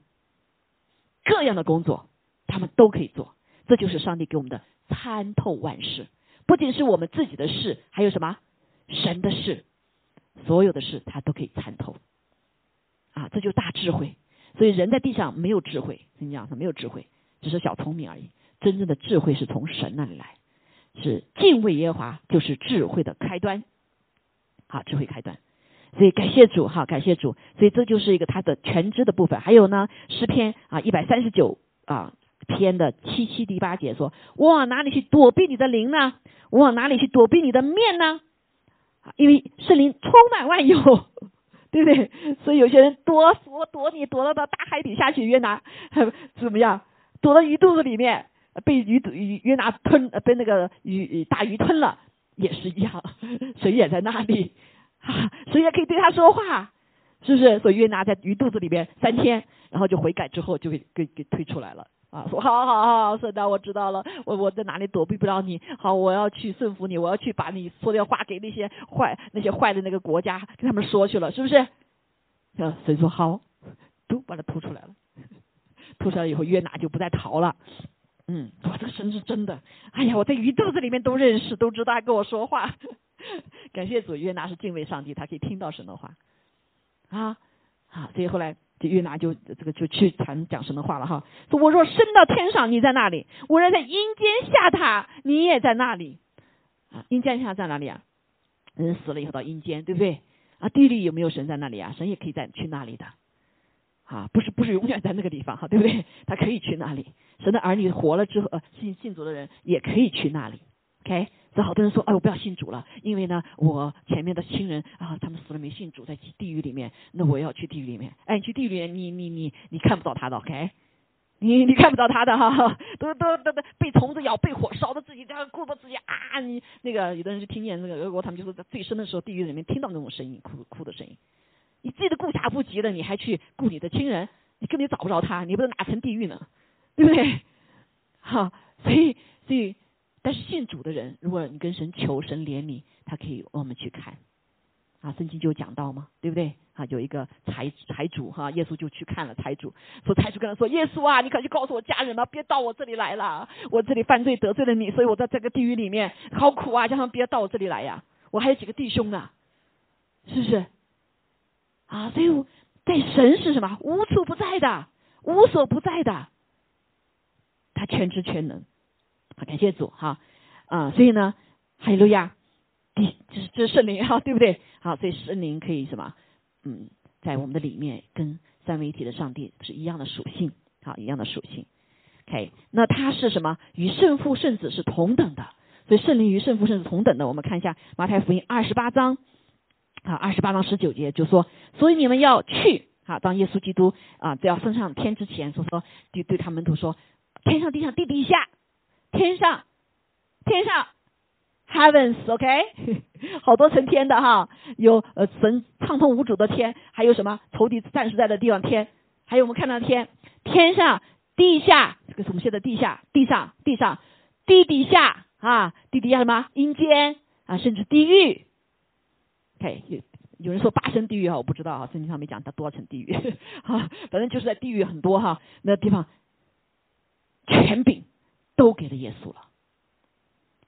各样的工作，他们都可以做。这就是上帝给我们的参透万事，不仅是我们自己的事，还有什么神的事，所有的事他都可以参透。啊，这就大智慧。所以人在地上没有智慧，跟你讲，他没有智慧，只是小聪明而已。真正的智慧是从神那里来。是敬畏耶和华，就是智慧的开端。好，智慧开端。所以感谢主，哈，感谢主。所以这就是一个他的全知的部分。还有呢，诗篇啊，一百三十九啊篇的七七第八节说：“我往哪里去躲避你的灵呢？我往哪里去躲避你的面呢？因为圣灵充满万有，[LAUGHS] 对不对？所以有些人躲我躲你躲到到大海底下去，约拿 [LAUGHS] 怎么样？躲到鱼肚子里面，被鱼鱼约拿吞，被那个鱼大鱼吞了，也是一样，[LAUGHS] 水也在那里，哈，水也可以对他说话，是不是？所以约拿在鱼肚子里面三天，然后就悔改之后就给给给推出来了。啊，说好好好，说那我知道了，我我在哪里躲避不了你？好，我要去顺服你，我要去把你说的话给那些坏那些坏的那个国家跟他们说去了，是不是？啊，神说好，都把它吐出来了，吐出来以后，约拿就不再逃了。嗯，哇，这个神是真的，哎呀，我在鱼肚子里面都认识，都知道他跟我说话。[LAUGHS] 感谢主，约拿是敬畏上帝，他可以听到神的话。啊，好，所以后来。就约拿就这个就去谈讲什么话了哈？说我若升到天上，你在那里；我若在阴间下榻，你也在那里。啊，阴间下在哪里啊？人死了以后到阴间，对不对？啊，地里有没有神在那里啊？神也可以在去那里的。啊，不是不是永远在那个地方哈，对不对？他可以去那里。神的儿女活了之后，呃，信信主的人也可以去那里。OK。这好多人说，哎，我不要信主了，因为呢，我前面的亲人啊，他们死了没信主，在地狱里面，那我要去地狱里面。哎，你去地狱里面，你你你你看不到他的，OK？你你看不到他的哈，[LAUGHS] 都都都都被虫子咬，被火烧的自己这样顾不自己啊！你那个有的人就听见那个俄国他们就说在最深的时候，地狱里面听到那种声音，哭哭的声音。你自己的顾家不及了，你还去顾你的亲人，你根本找不着他，你不知道哪层地狱呢，对不对？[LAUGHS] 好，所以所以。但是信主的人，如果你跟神求神怜悯，他可以我们去看，啊，圣经就讲到嘛，对不对？啊，有一个财财主哈，耶稣就去看了财主，说财主跟他说，耶稣啊，你可去告诉我家人嘛，别到我这里来了，我这里犯罪得罪了你，所以我在这个地狱里面好苦啊，叫他们别到我这里来呀，我还有几个弟兄呢，是不是？啊，所以在神是什么？无处不在的，无所不在的，他全知全能。感谢主哈啊，所以呢，哈利路亚，第这是这是圣灵哈，[LAUGHS] 对不对？好，所以圣灵可以什么？嗯，在我们的里面跟三位一体的上帝是一样的属性，好，一样的属性。OK，那它是什么？与圣父圣子是同等的，所以圣灵与圣父圣子同等的。我们看一下马太福音二十八章啊，二十八章十九节就说，所以你们要去啊，当耶稣基督啊都要升上天之前，说说对对他们都说，天上地上地底下。天上，天上，heavens，OK，[LAUGHS] 好多层天的哈，有呃神畅通无阻的天，还有什么？仇敌暂时在的地方天，还有我们看到的天，天上地下，这个是我们现在地下地上地上地底下啊，地底下什么？阴间啊，甚至地狱，OK，有有人说八层地狱哈，我不知道啊，圣经上没讲它多少层地狱，[LAUGHS] 哈，反正就是在地狱很多哈，那地方权柄。都给了耶稣了，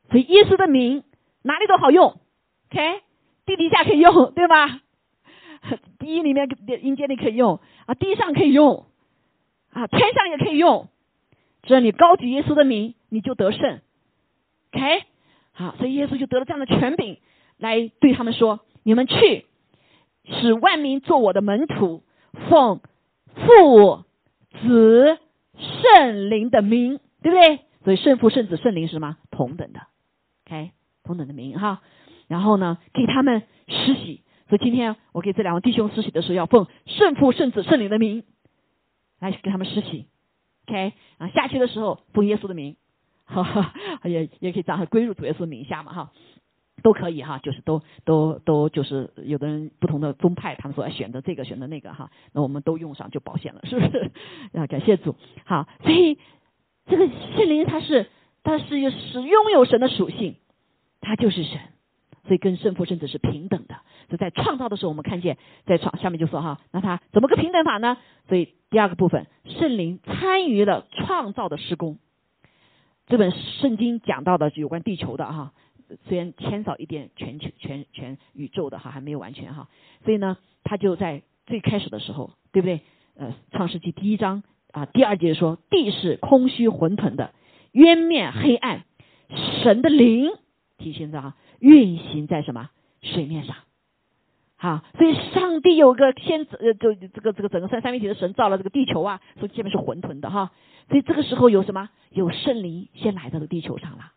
所以耶稣的名哪里都好用，OK，地底下可以用，[LAUGHS] 对吧？地狱里面、阴间里可以用啊，地上可以用啊，天上也可以用。只要你高举耶稣的名，你就得胜，OK，好，所以耶稣就得了这样的权柄，来对他们说：你们去，使万民做我的门徒，奉父、子、圣灵的名，对不对？所以圣父、圣子、圣灵是什么？同等的，OK，同等的名哈。然后呢，给他们施洗。所以今天我给这两位弟兄施洗的时候，要奉圣父、圣子、圣灵的名来给他们施洗，OK。啊，下去的时候奉耶稣的名，[LAUGHS] 哈哈，也也可以这样归入主耶稣名下嘛哈，都可以哈，就是都都都就是有的人不同的宗派，他们说选择这个选择那个哈，那我们都用上就保险了，是不是？[LAUGHS] 啊，感谢主，好，所以。这个圣灵他是，他是是拥有神的属性，他就是神，所以跟圣父圣子是平等的。所以在创造的时候，我们看见在创下面就说哈，那他怎么个平等法呢？所以第二个部分，圣灵参与了创造的施工。这本圣经讲到的有关地球的哈，虽然牵少一点全球全全宇宙的哈，还没有完全哈。所以呢，他就在最开始的时候，对不对？呃，创世纪第一章。啊，第二节说地是空虚混沌的，渊面黑暗，神的灵提醒着啊，运行在什么水面上？好，所以上帝有个先呃，就这个这个整个三三位体的神造了这个地球啊，所以下面是混沌的哈。所以这个时候有什么？有圣灵先来到了地球上了。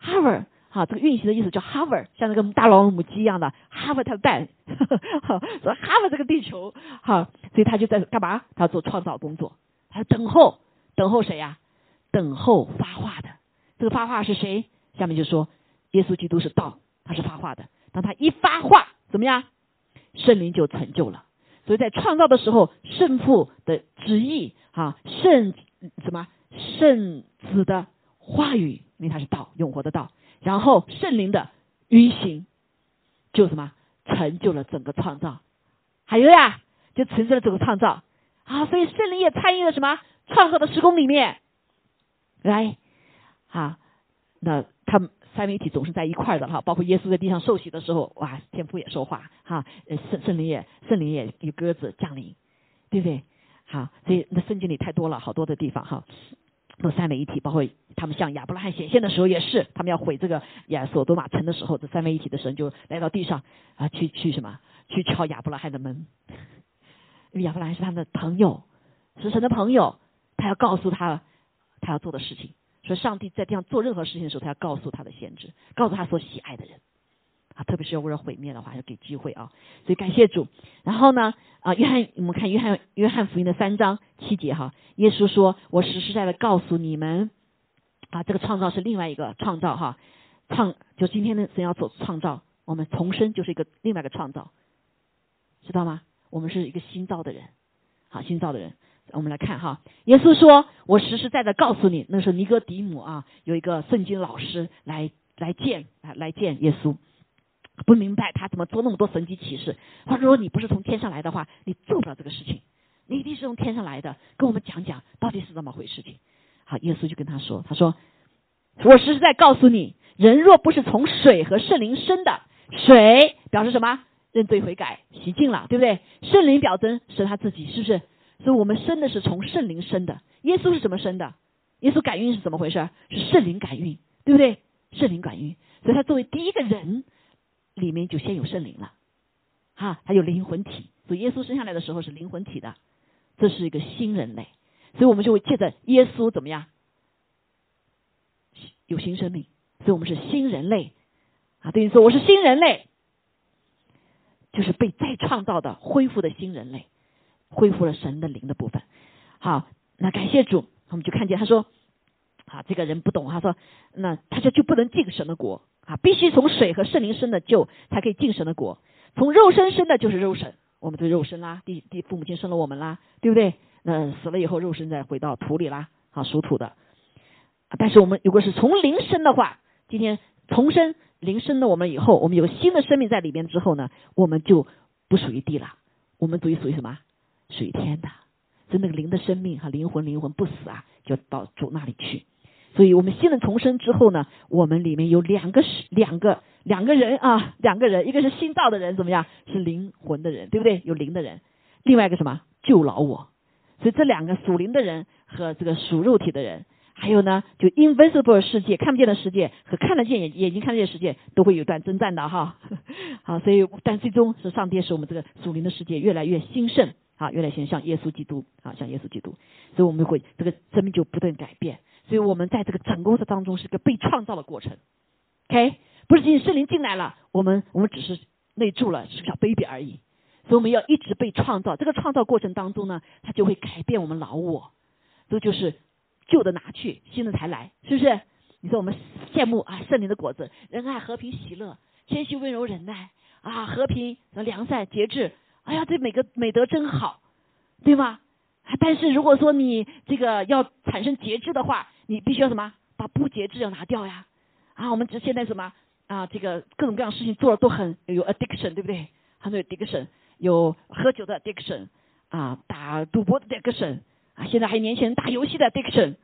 ，hover，哈，这个运行的意思叫 hover，像那个大老母鸡一样的 hover 它的蛋，[LAUGHS] 说 hover 这个地球，哈，所以他就在干嘛？他做创造工作，他等候，等候谁呀？等候发话的。这个发话是谁？下面就说，耶稣基督是道，他是发话的。当他一发话，怎么样？圣灵就成就了。所以在创造的时候，圣父的旨意，哈，圣什么圣子的话语，因为他是道，永活的道。然后圣灵的运行，就什么成就了整个创造。还有呀，就成就了整个创造啊。所以圣灵也参与了什么创造的施工里面。来，啊，那他们三位一体总是在一块的哈。包括耶稣在地上受洗的时候，哇，天父也说话哈，圣圣灵也圣灵也有鸽子降临，对不对？好，所以那圣经里太多了，好多的地方哈。都三位一体，包括他们向亚伯拉罕显现的时候也是，他们要毁这个亚索多玛城的时候，这三位一体的神就来到地上啊，去去什么？去敲亚伯拉罕的门，因为亚伯拉罕是他们的朋友，是神的朋友，他要告诉他他要做的事情。所以上帝在地上做任何事情的时候，他要告诉他的先知，告诉他所喜爱的人啊，特别是要为了毁灭的话，要给机会啊。所以感谢主。然后呢？啊，约翰，我们看约翰约翰福音的三章七节哈，耶稣说：“我实实在在告诉你们，啊，这个创造是另外一个创造哈，创就今天的神要做创造，我们重生就是一个另外一个创造，知道吗？我们是一个新造的人，好，新造的人，我们来看哈，耶稣说：我实实在在告诉你，那是尼哥底母啊，有一个圣经老师来来见啊来见耶稣。”不明白他怎么做那么多神迹启示，他说你不是从天上来的话，你做不了这个事情。你一定是从天上来的，跟我们讲讲到底是怎么回事情。好，耶稣就跟他说：“他说，我实实在告诉你，人若不是从水和圣灵生的，水表示什么？认罪悔改，洗净了，对不对？圣灵表征是他自己，是不是？所以我们生的是从圣灵生的。耶稣是怎么生的？耶稣感孕是怎么回事？是圣灵感孕，对不对？圣灵感孕，所以他作为第一个人。”里面就先有圣灵了，哈，他有灵魂体，所以耶稣生下来的时候是灵魂体的，这是一个新人类，所以我们就会借着耶稣怎么样，有新生命，所以我们是新人类，啊，等于说我是新人类，就是被再创造的恢复的新人类，恢复了神的灵的部分。好，那感谢主，我们就看见他说，啊，这个人不懂，他说，那他就就不能进神的国。啊，必须从水和圣灵生的就才可以进神的国，从肉身生的就是肉身，我们的肉身啦，第第父母亲生了我们啦，对不对？那死了以后肉身再回到土里啦，啊，属土的。但是我们如果是从灵生的话，今天重生灵生了我们以后，我们有新的生命在里面之后呢，我们就不属于地了，我们属于属于什么？属于天的，所以那个灵的生命和灵魂，灵魂不死啊，就到主那里去。所以我们新的重生之后呢，我们里面有两个是两个两个人啊，两个人，一个是新造的人，怎么样？是灵魂的人，对不对？有灵的人。另外一个什么？救老我。所以这两个属灵的人和这个属肉体的人，还有呢，就 invisible 世界看不见的世界和看得见眼眼睛看得见世界，都会有段征战的哈。[LAUGHS] 好，所以但最终是上帝使我们这个属灵的世界越来越兴盛啊，越来越像耶稣基督啊，像耶稣基督，所以我们会这个生命就不断改变。所以我们在这个整个的当中是个被创造的过程，OK，不是仅仅圣灵进来了，我们我们只是内住了，是个小 baby 而已。所以我们要一直被创造，这个创造过程当中呢，它就会改变我们老我，这就是旧的拿去，新的才来，是不是？你说我们羡慕啊，圣灵的果子，仁爱、和平、喜乐、谦虚、温柔、忍耐啊，和平、良善、节制，哎呀，这每个美德真好，对吗？但是如果说你这个要产生节制的话，你必须要什么？把不节制要拿掉呀！啊，我们这现在什么啊？这个各种各样事情做的都很有 addiction，对不对？很多 addiction，有喝酒的 addiction，啊，打赌博的 addiction，现在还有年轻人打游戏的 addiction，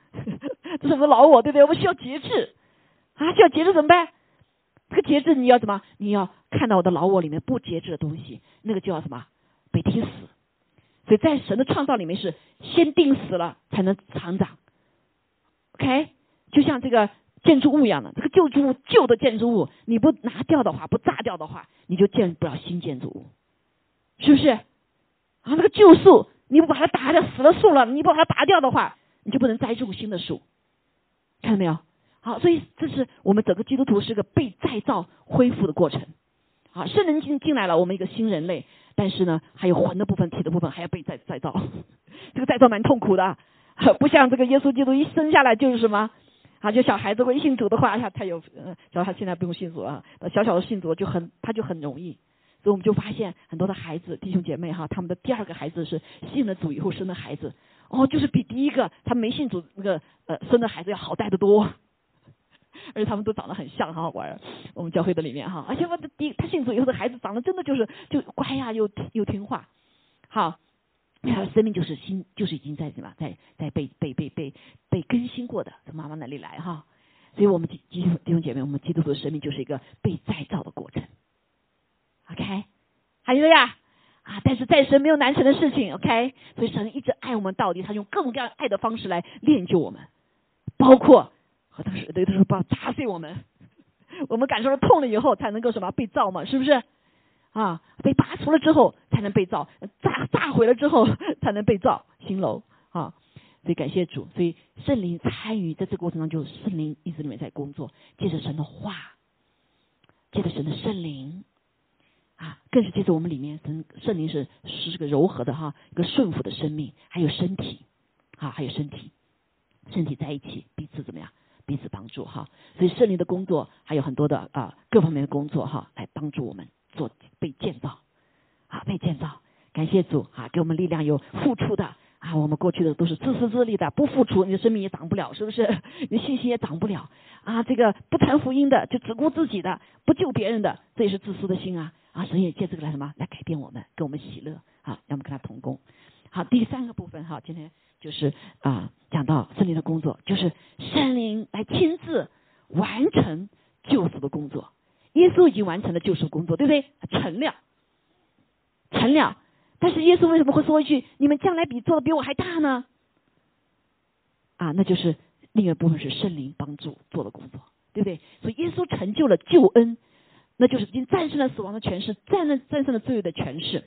这是我们老我，对不对？我们需要节制啊，需要节制怎么办？这个节制你要怎么？你要看到我的老我里面不节制的东西，那个就要什么？被踢死。所以在神的创造里面是先定死了才能成长，OK，就像这个建筑物一样的，这个旧筑物旧的建筑物你不拿掉的话，不炸掉的话，你就建不了新建筑物，是不是？啊，那个旧树你不把它打掉，死了树了，你不把它拔掉的话，你就不能栽种新的树，看到没有？好，所以这是我们整个基督徒是个被再造、恢复的过程。好，圣灵进进来了，我们一个新人类，但是呢，还有魂的部分、体的部分还要被再再造。[LAUGHS] 这个再造蛮痛苦的，不像这个耶稣基督一生下来就是什么。啊，就小孩子会信主的话，他他有，嗯，只要他现在不用信主啊，小小的信主就很，他就很容易。所以我们就发现很多的孩子弟兄姐妹哈，他们的第二个孩子是信了主以后生的孩子，哦，就是比第一个他没信主那个呃生的孩子要好带得多，[LAUGHS] 而且他们都长得很像，很好玩。我们教会的里面哈，而且我的第他信主以后的孩子长得真的就是就乖呀，又又听话，好。他的生命就是新，就是已经在什么，在在被被被被被更新过的，从妈妈那里来哈。所以我们弟弟弟兄姐妹，我们基督徒的生命就是一个被再造的过程。OK，还有呀啊！但是再生没有难成的事情。OK，所以神一直爱我们到底，他用各种各样爱的方式来练就我们，包括和当时有的时候把砸碎我们，[LAUGHS] 我们感受到痛了以后才能够什么被造嘛，是不是？啊，被拔除了之后才能被造，炸炸毁了之后 [LAUGHS] 才能被造新楼啊！所以感谢主，所以圣灵参与在这个过程当中，就圣灵一直里面在工作，借着神的话，借着神的圣灵啊，更是借着我们里面神圣灵是是个柔和的哈，一个顺服的生命，还有身体啊，还有身体，身体在一起彼此怎么样？彼此帮助哈！所以圣灵的工作还有很多的啊各方面的工作哈，来帮助我们。做被建造，啊，被建造，感谢主啊，给我们力量，有付出的啊，我们过去的都是自私自利的，不付出，你的生命也长不了，是不是？[LAUGHS] 你信心也长不了啊，这个不传福音的，就只顾自己的，不救别人的，这也是自私的心啊啊！神也借这个来什么？来改变我们，给我们喜乐啊，让我们跟他同工。好，第三个部分哈，今天就是啊，讲到圣灵的工作，就是圣灵来亲自完成救赎的工作。耶稣已经完成了救赎工作，对不对？成了，成了。但是耶稣为什么会说一句：“你们将来比做的比我还大呢？”啊，那就是另一部分是圣灵帮助做的工作，对不对？所以耶稣成就了救恩，那就是已经战胜了死亡的权势，战胜战胜了罪恶的权势。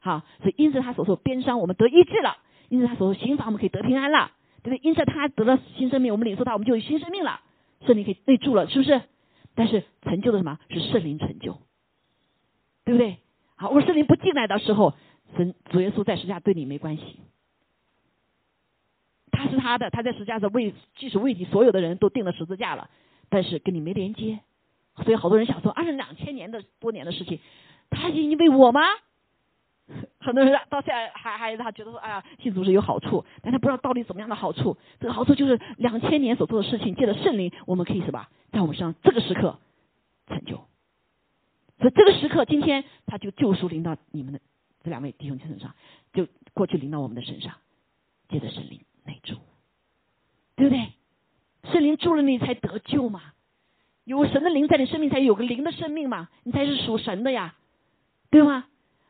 好，所以因此他所受鞭伤，我们得医治了；因此他所受刑罚，我们可以得平安了，对不对？因此他得了新生命，我们领受他，我们就有新生命了，圣灵可以内住了，是不是？但是成就的什么是圣灵成就，对不对？好，我圣灵不进来的时候，神主耶稣在十字架对你没关系，他是他的，他在十字架上为，即使为你所有的人都定了十字架了，但是跟你没连接，所以好多人想说，二是两千年的多年的事情，他因为我吗？很多人到现在还还他觉得说，哎呀，信主是有好处，但他不知道到底怎么样的好处。这个好处就是两千年所做的事情，借着圣灵，我们可以什么，在我们身上这个时刻成就。所以这个时刻，今天他就救赎临到你们的这两位弟兄身上，就过去临到我们的身上，借着圣灵内住，对不对？圣灵住了你才得救嘛，有神的灵在你生命才有个灵的生命嘛，你才是属神的呀，对吗？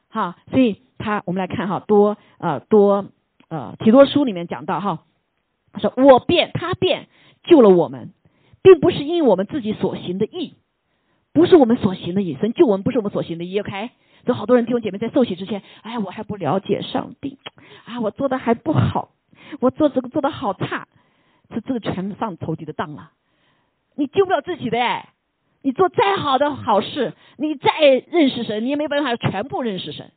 好，所以他我们来看哈，多呃多呃提多书里面讲到哈，他说我变他变救了我们，并不是因为我们自己所行的义，不是我们所行的义，神救我们不是我们所行的义。OK，有好多人弟兄姐妹在受洗之前，哎，我还不了解上帝啊，我做的还不好，我做这个做的好差，这这个全上头级的当了，你救不了自己的哎。你做再好的好事，你再认识神，你也没办法全部认识神，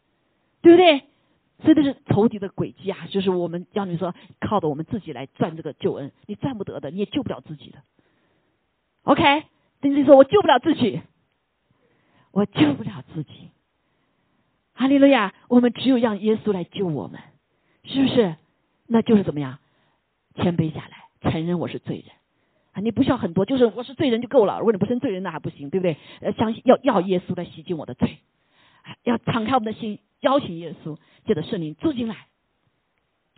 对不对？所以这是仇敌的诡计啊！就是我们要你说靠着我们自己来赚这个救恩，你赚不得的，你也救不了自己的。OK，丁丁说：“我救不了自己，我救不了自己。”哈利路亚！我们只有让耶稣来救我们，是不是？那就是怎么样？谦卑下来，承认我是罪人。你不需要很多，就是我是罪人就够了。如果你不是罪人，那还不行，对不对？呃，相信要要耶稣来洗净我的罪，要敞开我们的心，邀请耶稣借着圣灵住进来。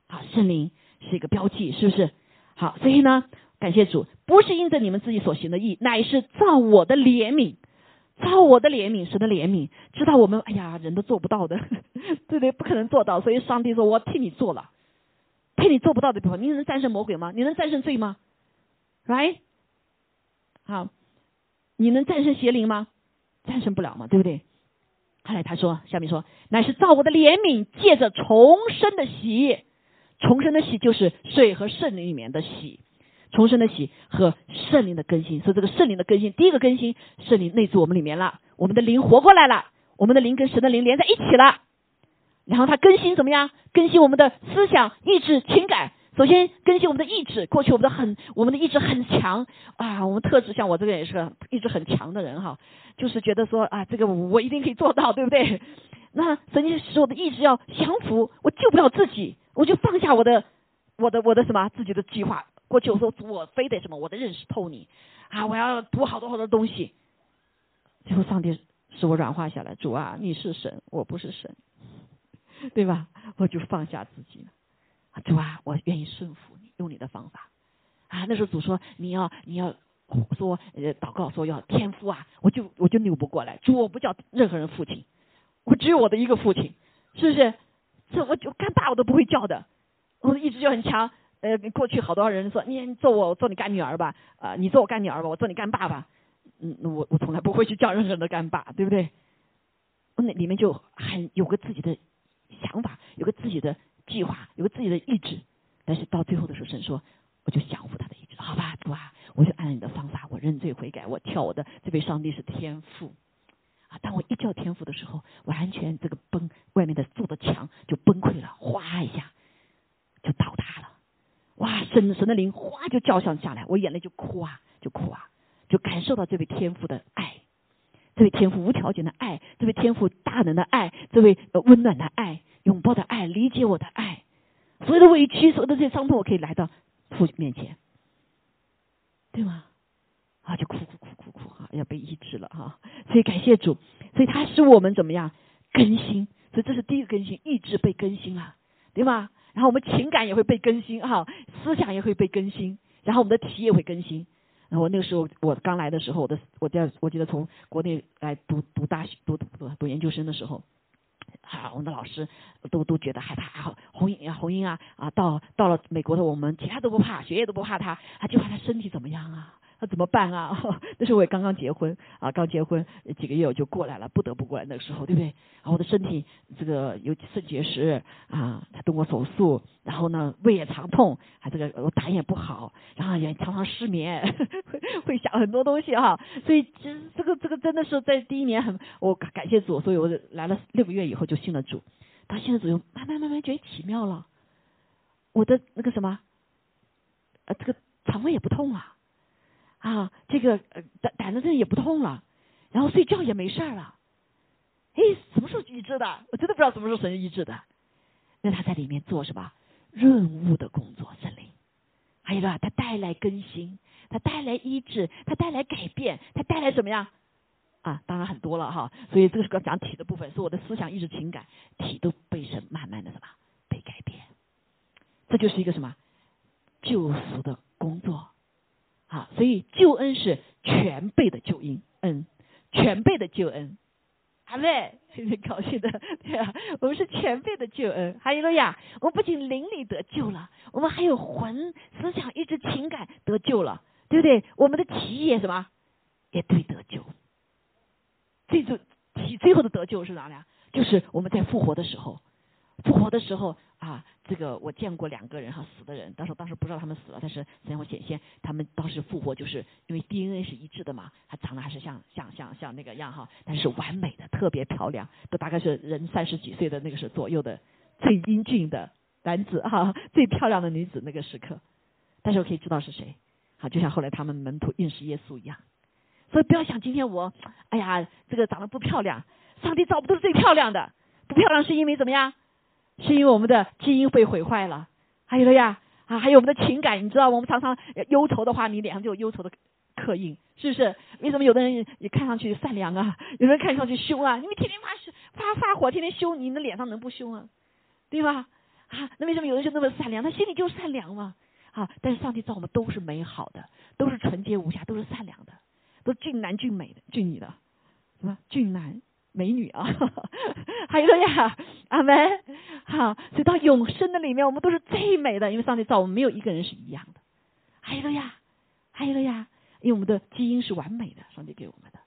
好，圣灵是一个标记，是不是？好，所以呢，感谢主，不是因着你们自己所行的义，乃是照我的怜悯，照我的怜悯，神的怜悯，知道我们哎呀，人都做不到的，[LAUGHS] 对不对？不可能做到，所以上帝说我替你做了，替你做不到的地方，你能战胜魔鬼吗？你能战胜罪吗？right，，好，你能战胜邪灵吗？战胜不了嘛，对不对？后来他说，下面说，乃是造我的怜悯，借着重生的喜，重生的喜就是水和圣灵里面的喜，重生的喜和圣灵的更新。所以这个圣灵的更新，第一个更新，圣灵内住我们里面了，我们的灵活过来了，我们的灵跟神的灵连在一起了。然后它更新怎么样？更新我们的思想、意志、情感。首先更新我们的意志，过去我们的很，我们的意志很强啊，我们特质像我这个也是个意志很强的人哈，就是觉得说啊，这个我一定可以做到，对不对？[LAUGHS] 那神经使我的意志要降服，我救不了自己，我就放下我的，我的我的什么自己的计划。过去我说我非得什么，我的认识透你啊，我要读好多好多东西。最后上帝使我软化下来，主啊，你是神，我不是神，对吧？我就放下自己了。主啊，我愿意顺服你，用你的方法啊。那时候主说你要你要说呃祷告说要天赋啊，我就我就扭不过来。主，我不叫任何人父亲，我只有我的一个父亲，是不是？这我就干爸我都不会叫的，我的意志就很强。呃，过去好多人说你做我做你干女儿吧，啊，你做我干女儿吧，我做你干爸爸。嗯，我我从来不会去叫任何人的干爸，对不对？那里面就很有个自己的想法，有个自己的。计划有个自己的意志，但是到最后的时候，神说：“我就降服他的意志，好吧，主啊，我就按你的方法，我认罪悔改，我跳我的这位上帝是天赋啊！当我一叫天赋的时候，完全这个崩外面的做的墙就崩溃了，哗一下就倒塌了，哇！神神的灵哗就叫上下来，我眼泪就哭啊，就哭啊，就感受到这位天赋的爱，这位天赋无条件的爱，这位天赋大能的爱，这位温暖的爱。”拥抱的爱，理解我的爱，所有的委屈，所有的这些伤痛，我可以来到父面前，对吗？啊，就哭哭哭哭哭哈，要被医治了哈。所以感谢主，所以他使我们怎么样更新？所以这是第一个更新，意志被更新了，对吗？然后我们情感也会被更新哈，思想也会被更新，然后我们的体也会更新。然后那个时候我刚来的时候，我的我在我记得从国内来读读大学读读读研究生的时候。啊，我们的老师都都觉得害怕啊，红英啊，红英啊啊，到到了美国的我们，其他都不怕，学业都不怕他，他就怕他身体怎么样啊？那怎么办啊？[LAUGHS] 那时候我也刚刚结婚啊，刚结婚几个月我就过来了，不得不过来那个时候，对不对？然后我的身体这个有肾结石啊，他动过手术，然后呢胃也常痛，还这个我胆也不好，然后也常常失眠，[LAUGHS] 会会想很多东西哈。所以其实这个这个真的是在第一年很我感谢主，所以我来了六个月以后就信了主，到现在主又慢慢慢慢觉得奇妙了，我的那个什么呃这个肠胃也不痛啊。啊，这个胆胆子症也不痛了，然后睡觉也没事儿了。哎，什么时候医治的？我真的不知道什么时候神医治的。那他在里面做什么润物的工作？神灵，还有呢，他带来更新，他带来医治，他带来改变，他带来什么呀？啊，当然很多了哈。所以这个是刚讲体的部分，是我的思想、意志、情感体都被神慢慢的什么被改变。这就是一个什么救赎的工作。好，所以救恩是全备的救恩，嗯，全备的救恩，好嘞，高兴的，对啊，我们是全备的救恩，还有个呀，我们不仅灵里得救了，我们还有魂、思想、意志、情感得救了，对不对？我们的体也什么，也对得救。最终体最后的得救是哪里啊？就是我们在复活的时候，复活的时候。啊，这个我见过两个人哈，死的人，当时当时不知道他们死了，但是然后显现他们当时复活，就是因为 DNA 是一致的嘛，他长得还是像像像像那个样哈，但是完美的，特别漂亮，都大概是人三十几岁的那个是左右的最英俊的男子哈，最漂亮的女子那个时刻，但是我可以知道是谁，好，就像后来他们门徒认识耶稣一样，所以不要想今天我，哎呀，这个长得不漂亮，上帝找不都是最漂亮的，不漂亮是因为怎么样？是因为我们的基因被毁坏了，还有了呀啊，还有我们的情感，你知道，我们常常忧愁的话，你脸上就有忧愁的刻印，是不是？为什么有的人也看上去善良啊，有人看上去凶啊？因为天天发发发火，天天凶，你的脸上能不凶啊？对吧？啊，那为什么有的人就那么善良？他心里就善良嘛啊！但是上帝造我们都是美好的，都是纯洁无瑕，都是善良的，都俊男俊美的俊女的，什么俊男？美女啊，[LAUGHS] 哈利路亚，阿门。好，所以到永生的里面，我们都是最美的，因为上帝造我们没有一个人是一样的。哈利路亚，哈利路亚，因为我们的基因是完美的，上帝给我们的。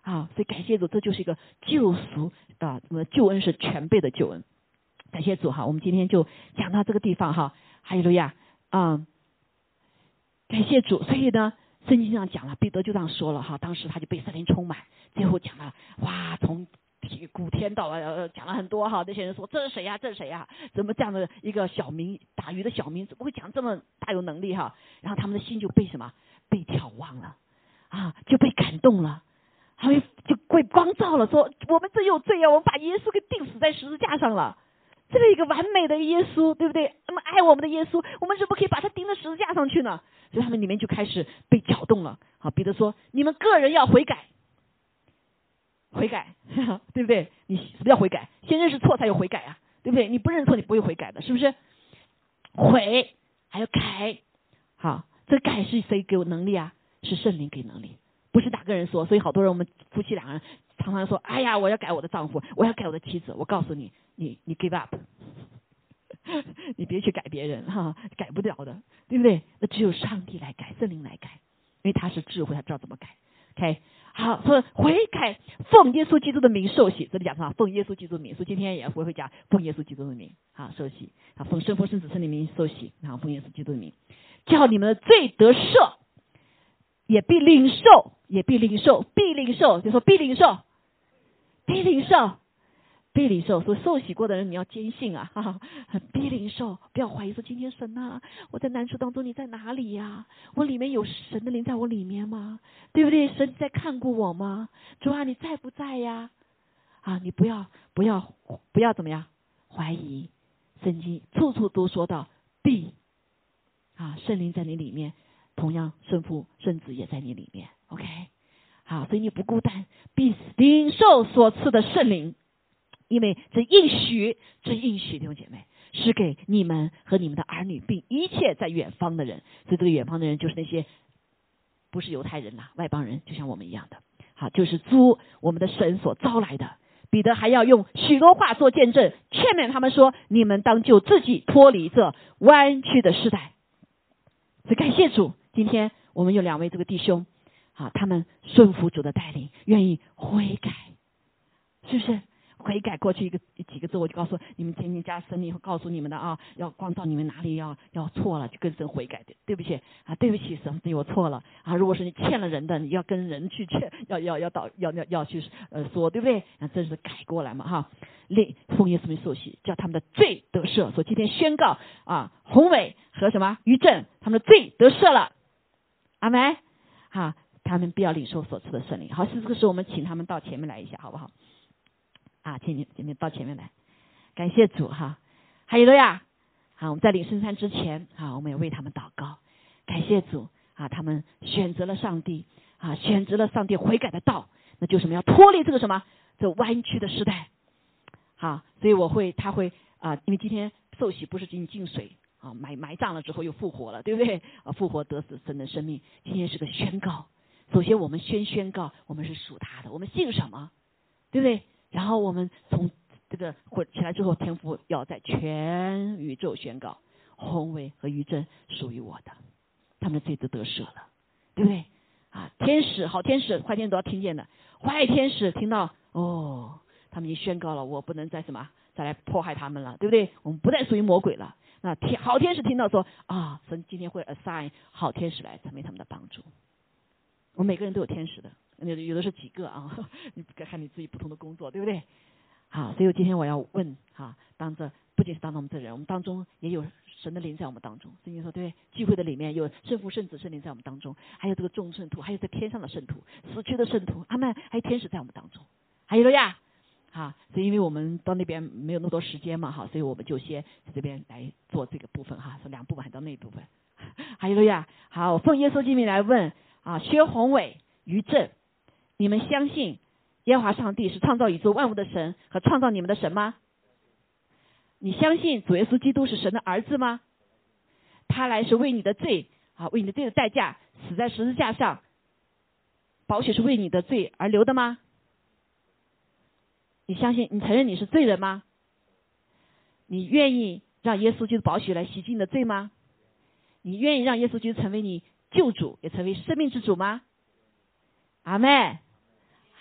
好，所以感谢主，这就是一个救赎啊，我们的救恩是全备的救恩。感谢主哈，我们今天就讲到这个地方哈。哈利路亚，啊，感谢主。所以呢，圣经上讲了，彼得就这样说了哈，当时他就被圣灵充满，最后讲了哇，从古天到呃讲了很多哈，那些人说这是谁呀？这是谁呀？怎么这样的一个小民打鱼的小民怎么会讲这么大有能力哈？然后他们的心就被什么被眺望了啊，就被感动了。他们就被光照了，说我们真有罪啊！我们把耶稣给钉死在十字架上了，这么一个完美的耶稣，对不对？那么爱我们的耶稣，我们怎么可以把他钉在十字架上去呢？所以他们里面就开始被搅动了。好，彼得说：“你们个人要悔改，悔改，[LAUGHS] 对不对？你什么叫悔改？先认识错才有悔改啊，对不对？你不认错，你不会悔改的，是不是？悔还有改，好，这改是谁给我能力啊？是圣灵给能力。”不是哪个人说，所以好多人我们夫妻两个人常常说：“哎呀，我要改我的丈夫，我要改我的妻子。”我告诉你，你你 give up，[LAUGHS] 你别去改别人哈，改不了的，对不对？那只有上帝来改，圣灵来改，因为他是智慧，他知道怎么改。OK，好，说悔改，奉耶稣基督的名受洗。这里讲什么？奉耶稣基督的名。所以今天也会会讲奉耶稣基督的名，好受洗。啊，奉圣父圣子圣灵名受洗，然后奉耶稣基督的名，叫你们的罪得赦。也必领受，也必领受，必领受，就说必领受，必领受，必领受。说受洗过的人，你要坚信啊，哈哈，必领受，不要怀疑。说今天神啊，我在难处当中，你在哪里呀？我里面有神的灵在我里面吗？对不对？神在看过我吗？主啊，你在不在呀？啊，你不要，不要，不要怎么样怀疑。圣经处处都说到必啊，圣灵在你里面。同样，圣父、圣子也在你里面，OK，好，所以你不孤单，必领受所赐的圣灵，因为这应许，这应许，弟兄姐妹，是给你们和你们的儿女，并一切在远方的人。所以这个远方的人，就是那些不是犹太人啦，外邦人，就像我们一样的，好，就是租我们的神所招来的。彼得还要用许多话做见证，劝勉他们说：你们当就自己脱离这弯曲的时代。是感谢主。今天我们有两位这个弟兄，啊，他们顺服主的带领，愿意悔改，是不是？悔改过去一个几个字，我就告诉你们，天天加神以后告诉你们的啊，要光照你们哪里要要错了，就跟神悔改的，对不起啊，对不起神，对我错了啊。如果是你欠了人的，你要跟人去欠，[LAUGHS] 要要要到要要要去呃说，对不对？那这是改过来嘛哈。令奉耶稣名受洗，叫他们的罪得赦。所以今天宣告啊，宏伟和什么于正他们的罪得赦了。阿门，好，他们必要领受所赐的圣灵。好，是这个时候我们请他们到前面来一下，好不好？啊，请你前面到前面来，感谢主哈。还有的呀，好，我们在领圣餐之前，好，我们也为他们祷告，感谢主啊，他们选择了上帝啊，选择了上帝悔改的道，那就什么要脱离这个什么这弯曲的时代。好，所以我会他会啊，因为今天受洗不是进进水。啊，埋埋葬了之后又复活了，对不对？啊，复活得死神的生命，今天是个宣告。首先，我们先宣告，我们是属他的，我们信什么，对不对？然后我们从这个混起来之后，天父要在全宇宙宣告，宏伟和余震属于我的，他们的罪都得赦了，对不对？啊，天使好天使坏天使都要听见的，坏天使听到哦，他们已经宣告了，我不能再什么再来迫害他们了，对不对？我们不再属于魔鬼了。那天好天使听到说啊，神今天会 assign 好天使来成为他们的帮助。我们每个人都有天使的，有的有的是几个啊，[LAUGHS] 你看你自己不同的工作，对不对？好，所以今天我要问哈，当着不仅是当着我们这人，我们当中也有神的灵在我们当中。圣经说对，聚会的里面有圣父、圣子、圣灵在我们当中，还有这个众圣徒，还有在天上的圣徒、死去的圣徒，阿们还有天使在我们当中，还有了呀。哈，所以因为我们到那边没有那么多时间嘛，哈，所以我们就先这边来做这个部分哈，是两部分还到那一部分。还有了呀，好，奉耶稣之名来问啊，薛宏伟、于正，你们相信耶和华上帝是创造宇宙万物的神和创造你们的神吗？你相信主耶稣基督是神的儿子吗？他来是为你的罪啊，为你的罪的代价死在十字架上，宝血是为你的罪而流的吗？你相信？你承认你是罪人吗？你愿意让耶稣基督宝血来洗净你的罪吗？你愿意让耶稣基督成为你救主，也成为生命之主吗？阿妹，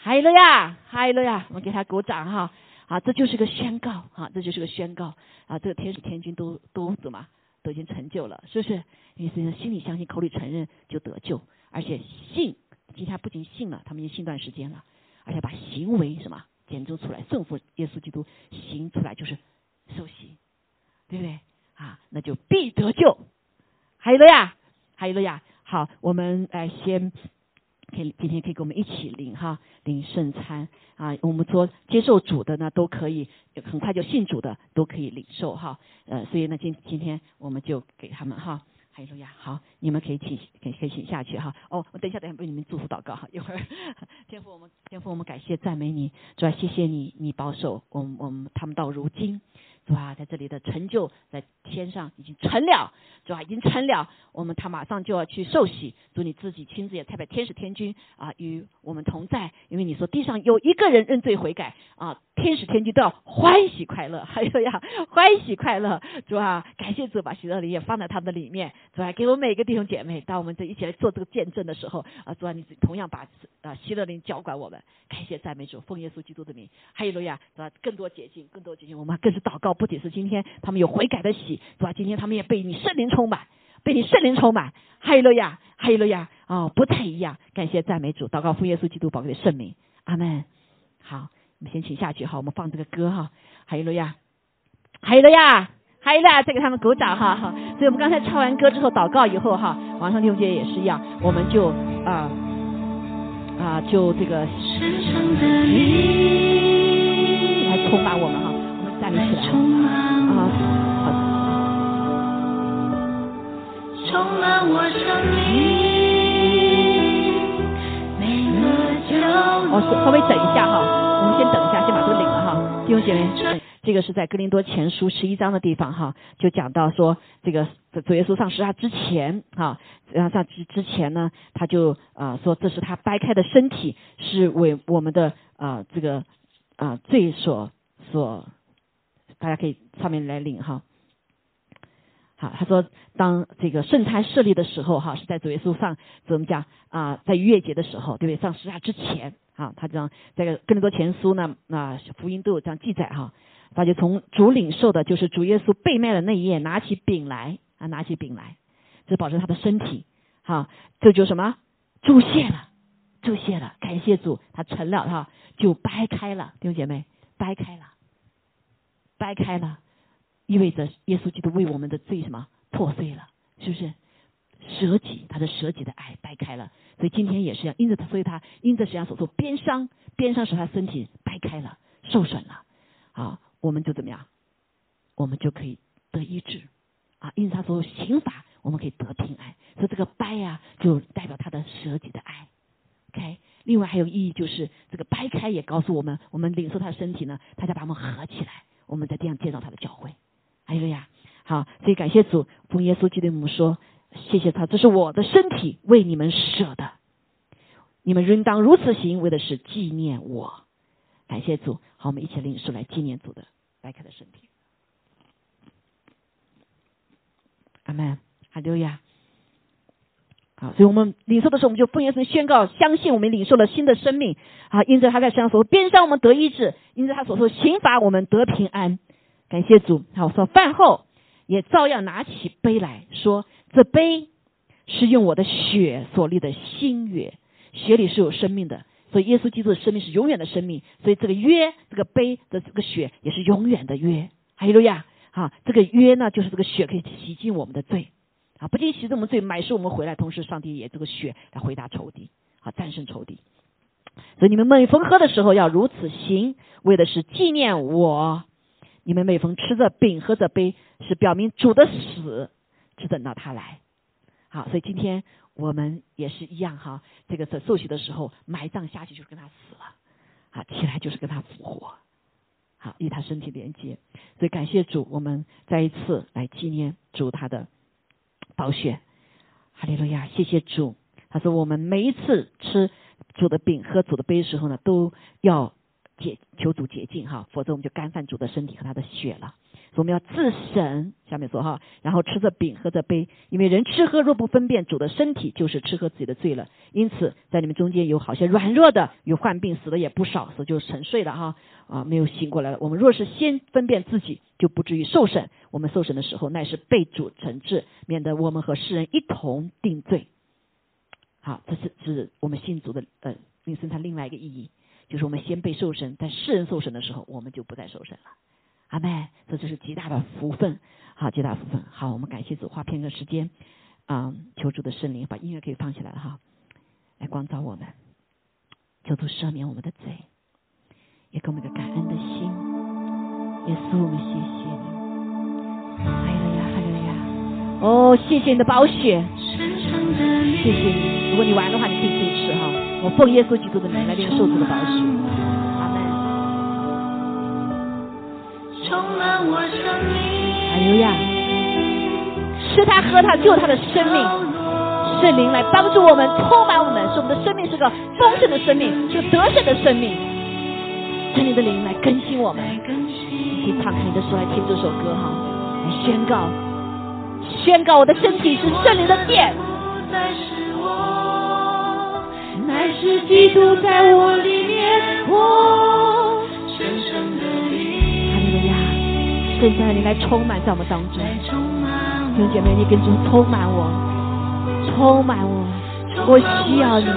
还有了呀，还有了呀，我们给他鼓掌哈！啊，这就是个宣告啊，这就是个宣告啊！这个天使天君都都怎么都已经成就了，是不是？因为心里相信，口里承认就得救，而且信，今天不仅信了，他们已经信段时间了，而且把行为什么检证出来，顺服耶稣基督行出来就是受洗，对不对？啊，那就必得救。还有了呀，还有了呀。好，我们来先。可以今天可以跟我们一起领哈领圣餐啊，我们说接受主的呢都可以，很快就信主的都可以领受哈，呃，所以呢今今天我们就给他们哈，还有路亚，好，你们可以请可以可以请下去哈，哦，我等一下等一下为你们祝福祷告哈，一会儿 [LAUGHS] 天父我们天父我们感谢赞美你，主要谢谢你你保守我们我们他们到如今。主啊，在这里的成就在天上已经成了，主啊，已经成了。我们他马上就要去受洗，主你自己亲自也代表天使天君啊与我们同在，因为你说地上有一个人认罪悔改啊，天使天君都要欢喜快乐，还有呀欢喜快乐。主啊，感谢主把喜乐灵也放在他们的里面，主啊，给我们每个弟兄姐妹，当我们这一起来做这个见证的时候啊，主啊，你同样把啊喜乐灵浇灌我们，感谢赞美主，奉耶稣基督的名，还有路亚，主啊，更多捷径，更多捷径，我们更是祷告。不仅是今天他们有悔改的喜，是吧？今天他们也被你圣灵充满，被你圣灵充满，哈利路亚，哈利路亚，哦，不太一样。感谢赞美主，祷告奉耶稣基督宝贵的圣名，阿门。好，我们先请下去哈，我们放这个歌哈，哈利路亚，哈利路亚，哈利再给他们鼓掌哈。哈，所以我们刚才唱完歌之后祷告以后哈，王上弟兄姐也是一样，我们就啊啊就这个来充满我们哈。站立起来啊！好。哦，稍微等一下哈，我们先等一下，先把这个领了哈。弟兄姐妹，这个是在哥林多前书十一章的地方哈，就讲到说这个主耶稣上十字架之前哈，然后上之之前呢，他就啊说这是他掰开的身体，是为我们的啊这个啊罪所所。大家可以上面来领哈。好，他说，当这个圣餐设立的时候哈，是在主耶稣上怎么讲啊？在逾越节的时候，对不对？上十字架之前啊，他这样这个更多前书呢，那福音都有这样记载哈。他就从主领受的就是主耶稣被卖的那一夜，拿起饼来啊，拿起饼来，这保证他的身体哈，这就什么？注谢了，注谢了，感谢主，他成了哈，就掰开了，弟兄姐妹，掰开了。掰开了，意味着耶稣基督为我们的罪什么破碎了，是不是？舍己，他的舍己的爱掰开了，所以今天也是要因着他，所以他因着实际上所受鞭伤，鞭伤使他身体掰开了，受损了，啊，我们就怎么样？我们就可以得医治，啊，因着他所受刑罚，我们可以得平安。所以这个掰呀，就代表他的舍己的爱。OK，另外还有意义就是这个掰开也告诉我们，我们领受他的身体呢，他就把我们合起来。我们在地上建造他的教会，还有呀，好，所以感谢主，奉耶稣基督的母说，谢谢他，这是我的身体为你们舍的，你们应当如此行，为的是纪念我。感谢主，好，我们一起领受来纪念主的白开的身体。阿门，哈利路亚。好，所以我们领受的时候，我们就奉耶稣宣告，相信我们领受了新的生命。啊，因着他在身上所鞭伤，我们得医治；因着他所受刑罚，我们得平安。感谢主。好，说饭后也照样拿起杯来说：“这杯是用我的血所立的新约，血里是有生命的。所以耶稣基督的生命是永远的生命。所以这个约，这个杯的这个血也是永远的约。哈利路亚！啊，这个约呢，就是这个血可以洗净我们的罪。”啊，不仅洗这么罪，买赎我们回来，同时上帝也这个血来回答仇敌，啊，战胜仇敌。所以你们每逢喝的时候要如此行，为的是纪念我。你们每逢吃着饼喝着杯，是表明主的死，只等到他来。好，所以今天我们也是一样哈，这个在受洗的时候埋葬下去就是跟他死了，啊，起来就是跟他复活，好，与他身体连接。所以感谢主，我们再一次来纪念主他的。宝血，哈利路亚！谢谢主。他说：“我们每一次吃主的饼、喝主的杯的时候呢，都要解求主洁净哈，否则我们就干犯主的身体和他的血了。所以我们要自省。下面说哈，然后吃着饼，喝着杯，因为人吃喝若不分辨主的身体，就是吃喝自己的罪了。因此，在你们中间有好些软弱的，有患病死的也不少，所以就沉睡了哈啊，没有醒过来了。我们若是先分辨自己，就不至于受审。我们受审的时候，乃是被主惩治，免得我们和世人一同定罪。好，这是是我们信主的呃，引申它另外一个意义，就是我们先被受审，在世人受审的时候，我们就不再受审了。阿妹，这就是极大的福分。好，极大福分。好，我们感谢主，花片刻时间，啊，求主的圣灵把音乐可以放起来了哈，来光照我们，求主赦免我们的罪，也给我们一个感恩的心。耶稣，我们谢谢你。哦，谢谢你的宝血，谢谢你。如果你玩的话，你可以自己吃哈。我奉耶稣基督的名来领受主的宝血。阿门。充满我生命。哈利路亚！吃它喝它救它的生命，圣灵来帮助我们，充满我们，使我们的生命是个丰盛的生命，是个得胜的生命。圣灵的灵来更新我们，你可以敞开你的手来听这首歌哈，来宣告，宣告我的身体是圣灵的殿。乃是基督在我里面活。现在你来充满在我们当中，弟兄姐妹，你跟主充满我，充满我，我需要你。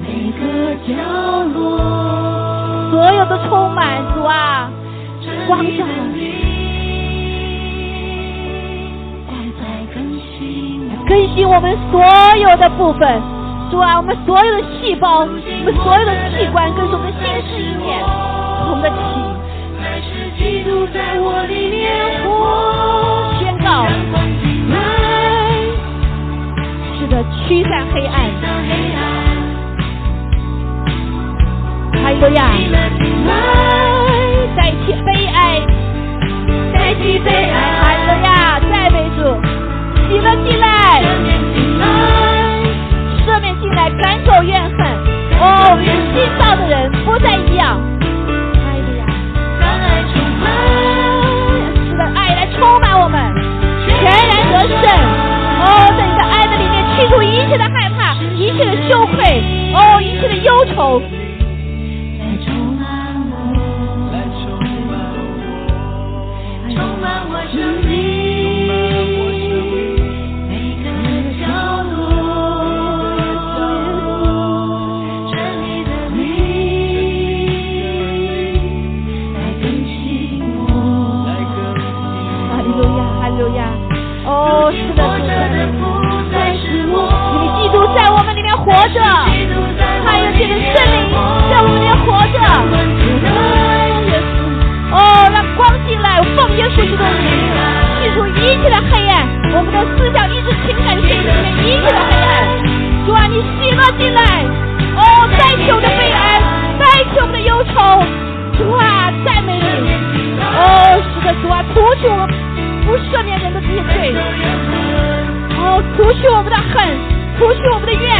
每个角落，所有的充满主啊，光照，更新我们所有的部分，主啊，我们所有的细胞，我们所有的器官，跟我们的心思意念，我们的体。基督在我里面活，宣告，是的，驱散黑暗，哈利路亚，代替悲哀，代替悲哀，哈利路亚，赞美主，喜乐进来，赦免进来，赶走怨恨，哦，信道的人不再一样。爱的爱，爱来充满我们，全然得胜。哦，在你的爱的里面，去除一切的害怕，一切的羞愧，哦，一切的忧愁。着，还有这个森林在我们里面活着。哦，让光进来，奉耶稣基督的名，去除一切的黑暗，我们的思想、意志、情感、心里面一切的黑暗。主啊，你喜乐进来，哦，代替我们的悲哀，代替我们的忧愁。主啊，赞美你。哦，是的，主啊，除去我们。不赦免人的这些罪，哦，除去我们的恨，除去我们的怨，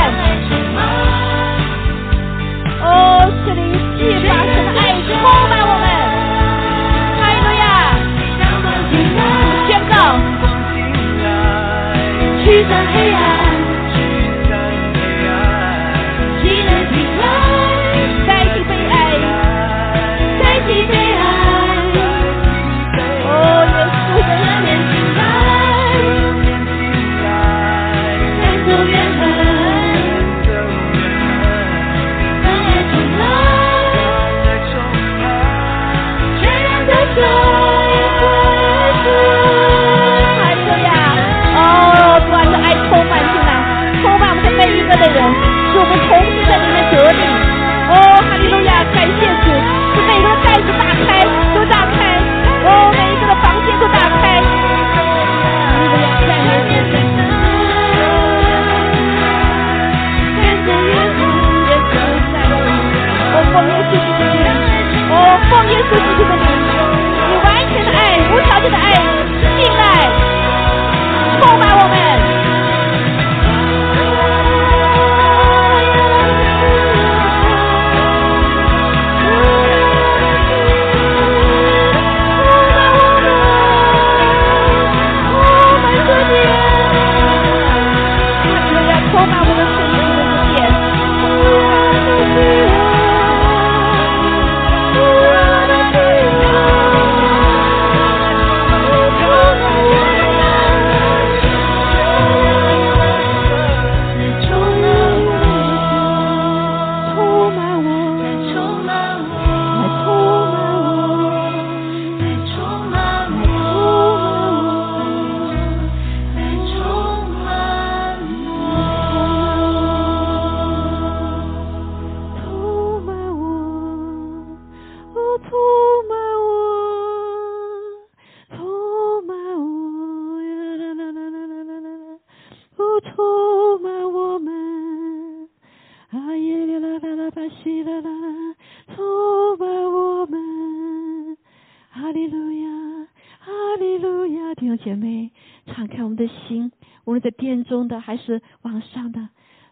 敞开我们的心，无论在殿中的还是网上的，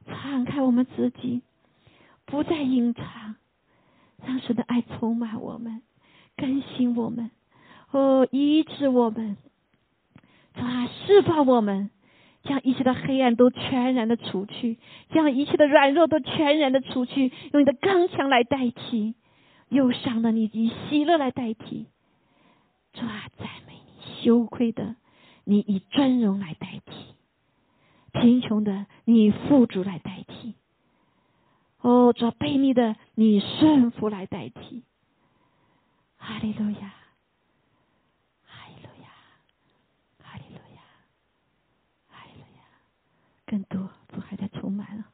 敞开我们自己，不再隐藏，让神的爱充满我们，更新我们，哦，医治我们，啊，释放我们。将一切的黑暗都全然的除去，将一切的软弱都全然的除去，用你的刚强来代替忧伤的你，以喜乐来代替。主啊，赞美你！羞愧的你以尊荣来代替，贫穷的你富足来代替。哦，主卑逆的你顺服来代替。哈利路亚。哈利路亚，哈利路亚，哈利路亚更多，主还在充满了。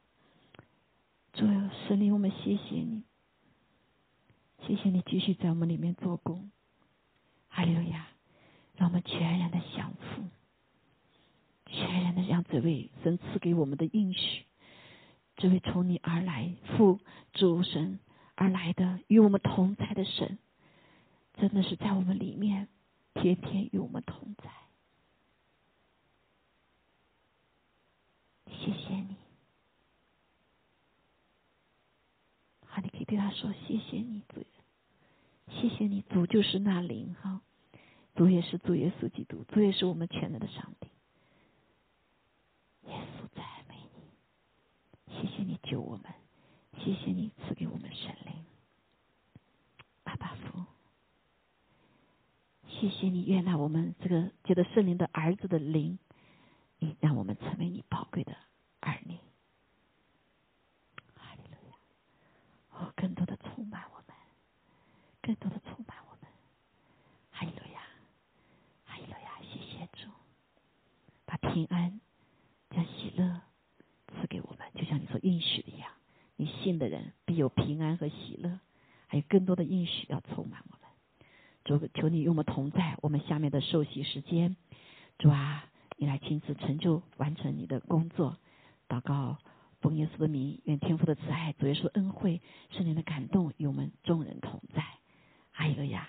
主神灵，我们谢谢你，谢谢你继续在我们里面做工。哈利路亚，让我们全然的降服，全然的让这位神赐给我们的应许，这位从你而来父主神而来的与我们同在的神，真的是在我们里面，天天与我们同在。谢谢你，好，你可以对他说：“谢谢你，主，谢谢你，主就是那灵哈，主也是主耶稣基督，主也是我们全能的上帝。耶稣赞美你，谢谢你救我们，谢谢你赐给我们神灵，阿爸父，谢谢你悦纳我们这个觉得圣灵的儿子的灵。”你让我们成为你宝贵的儿女，哈利路亚！哦，更多的充满我们，更多的充满我们，哈利路亚，哈利路亚！谢谢主，把平安、将喜乐赐给我们，就像你所应许的一样。你信的人必有平安和喜乐，还有更多的应许要充满我们。主，求你与我们同在，我们下面的受洗时间，主啊。你来亲自成就完成你的工作，祷告奉耶稣的名，愿天父的慈爱、主耶稣的恩惠、圣灵的感动与我们众人同在。阿利路亚。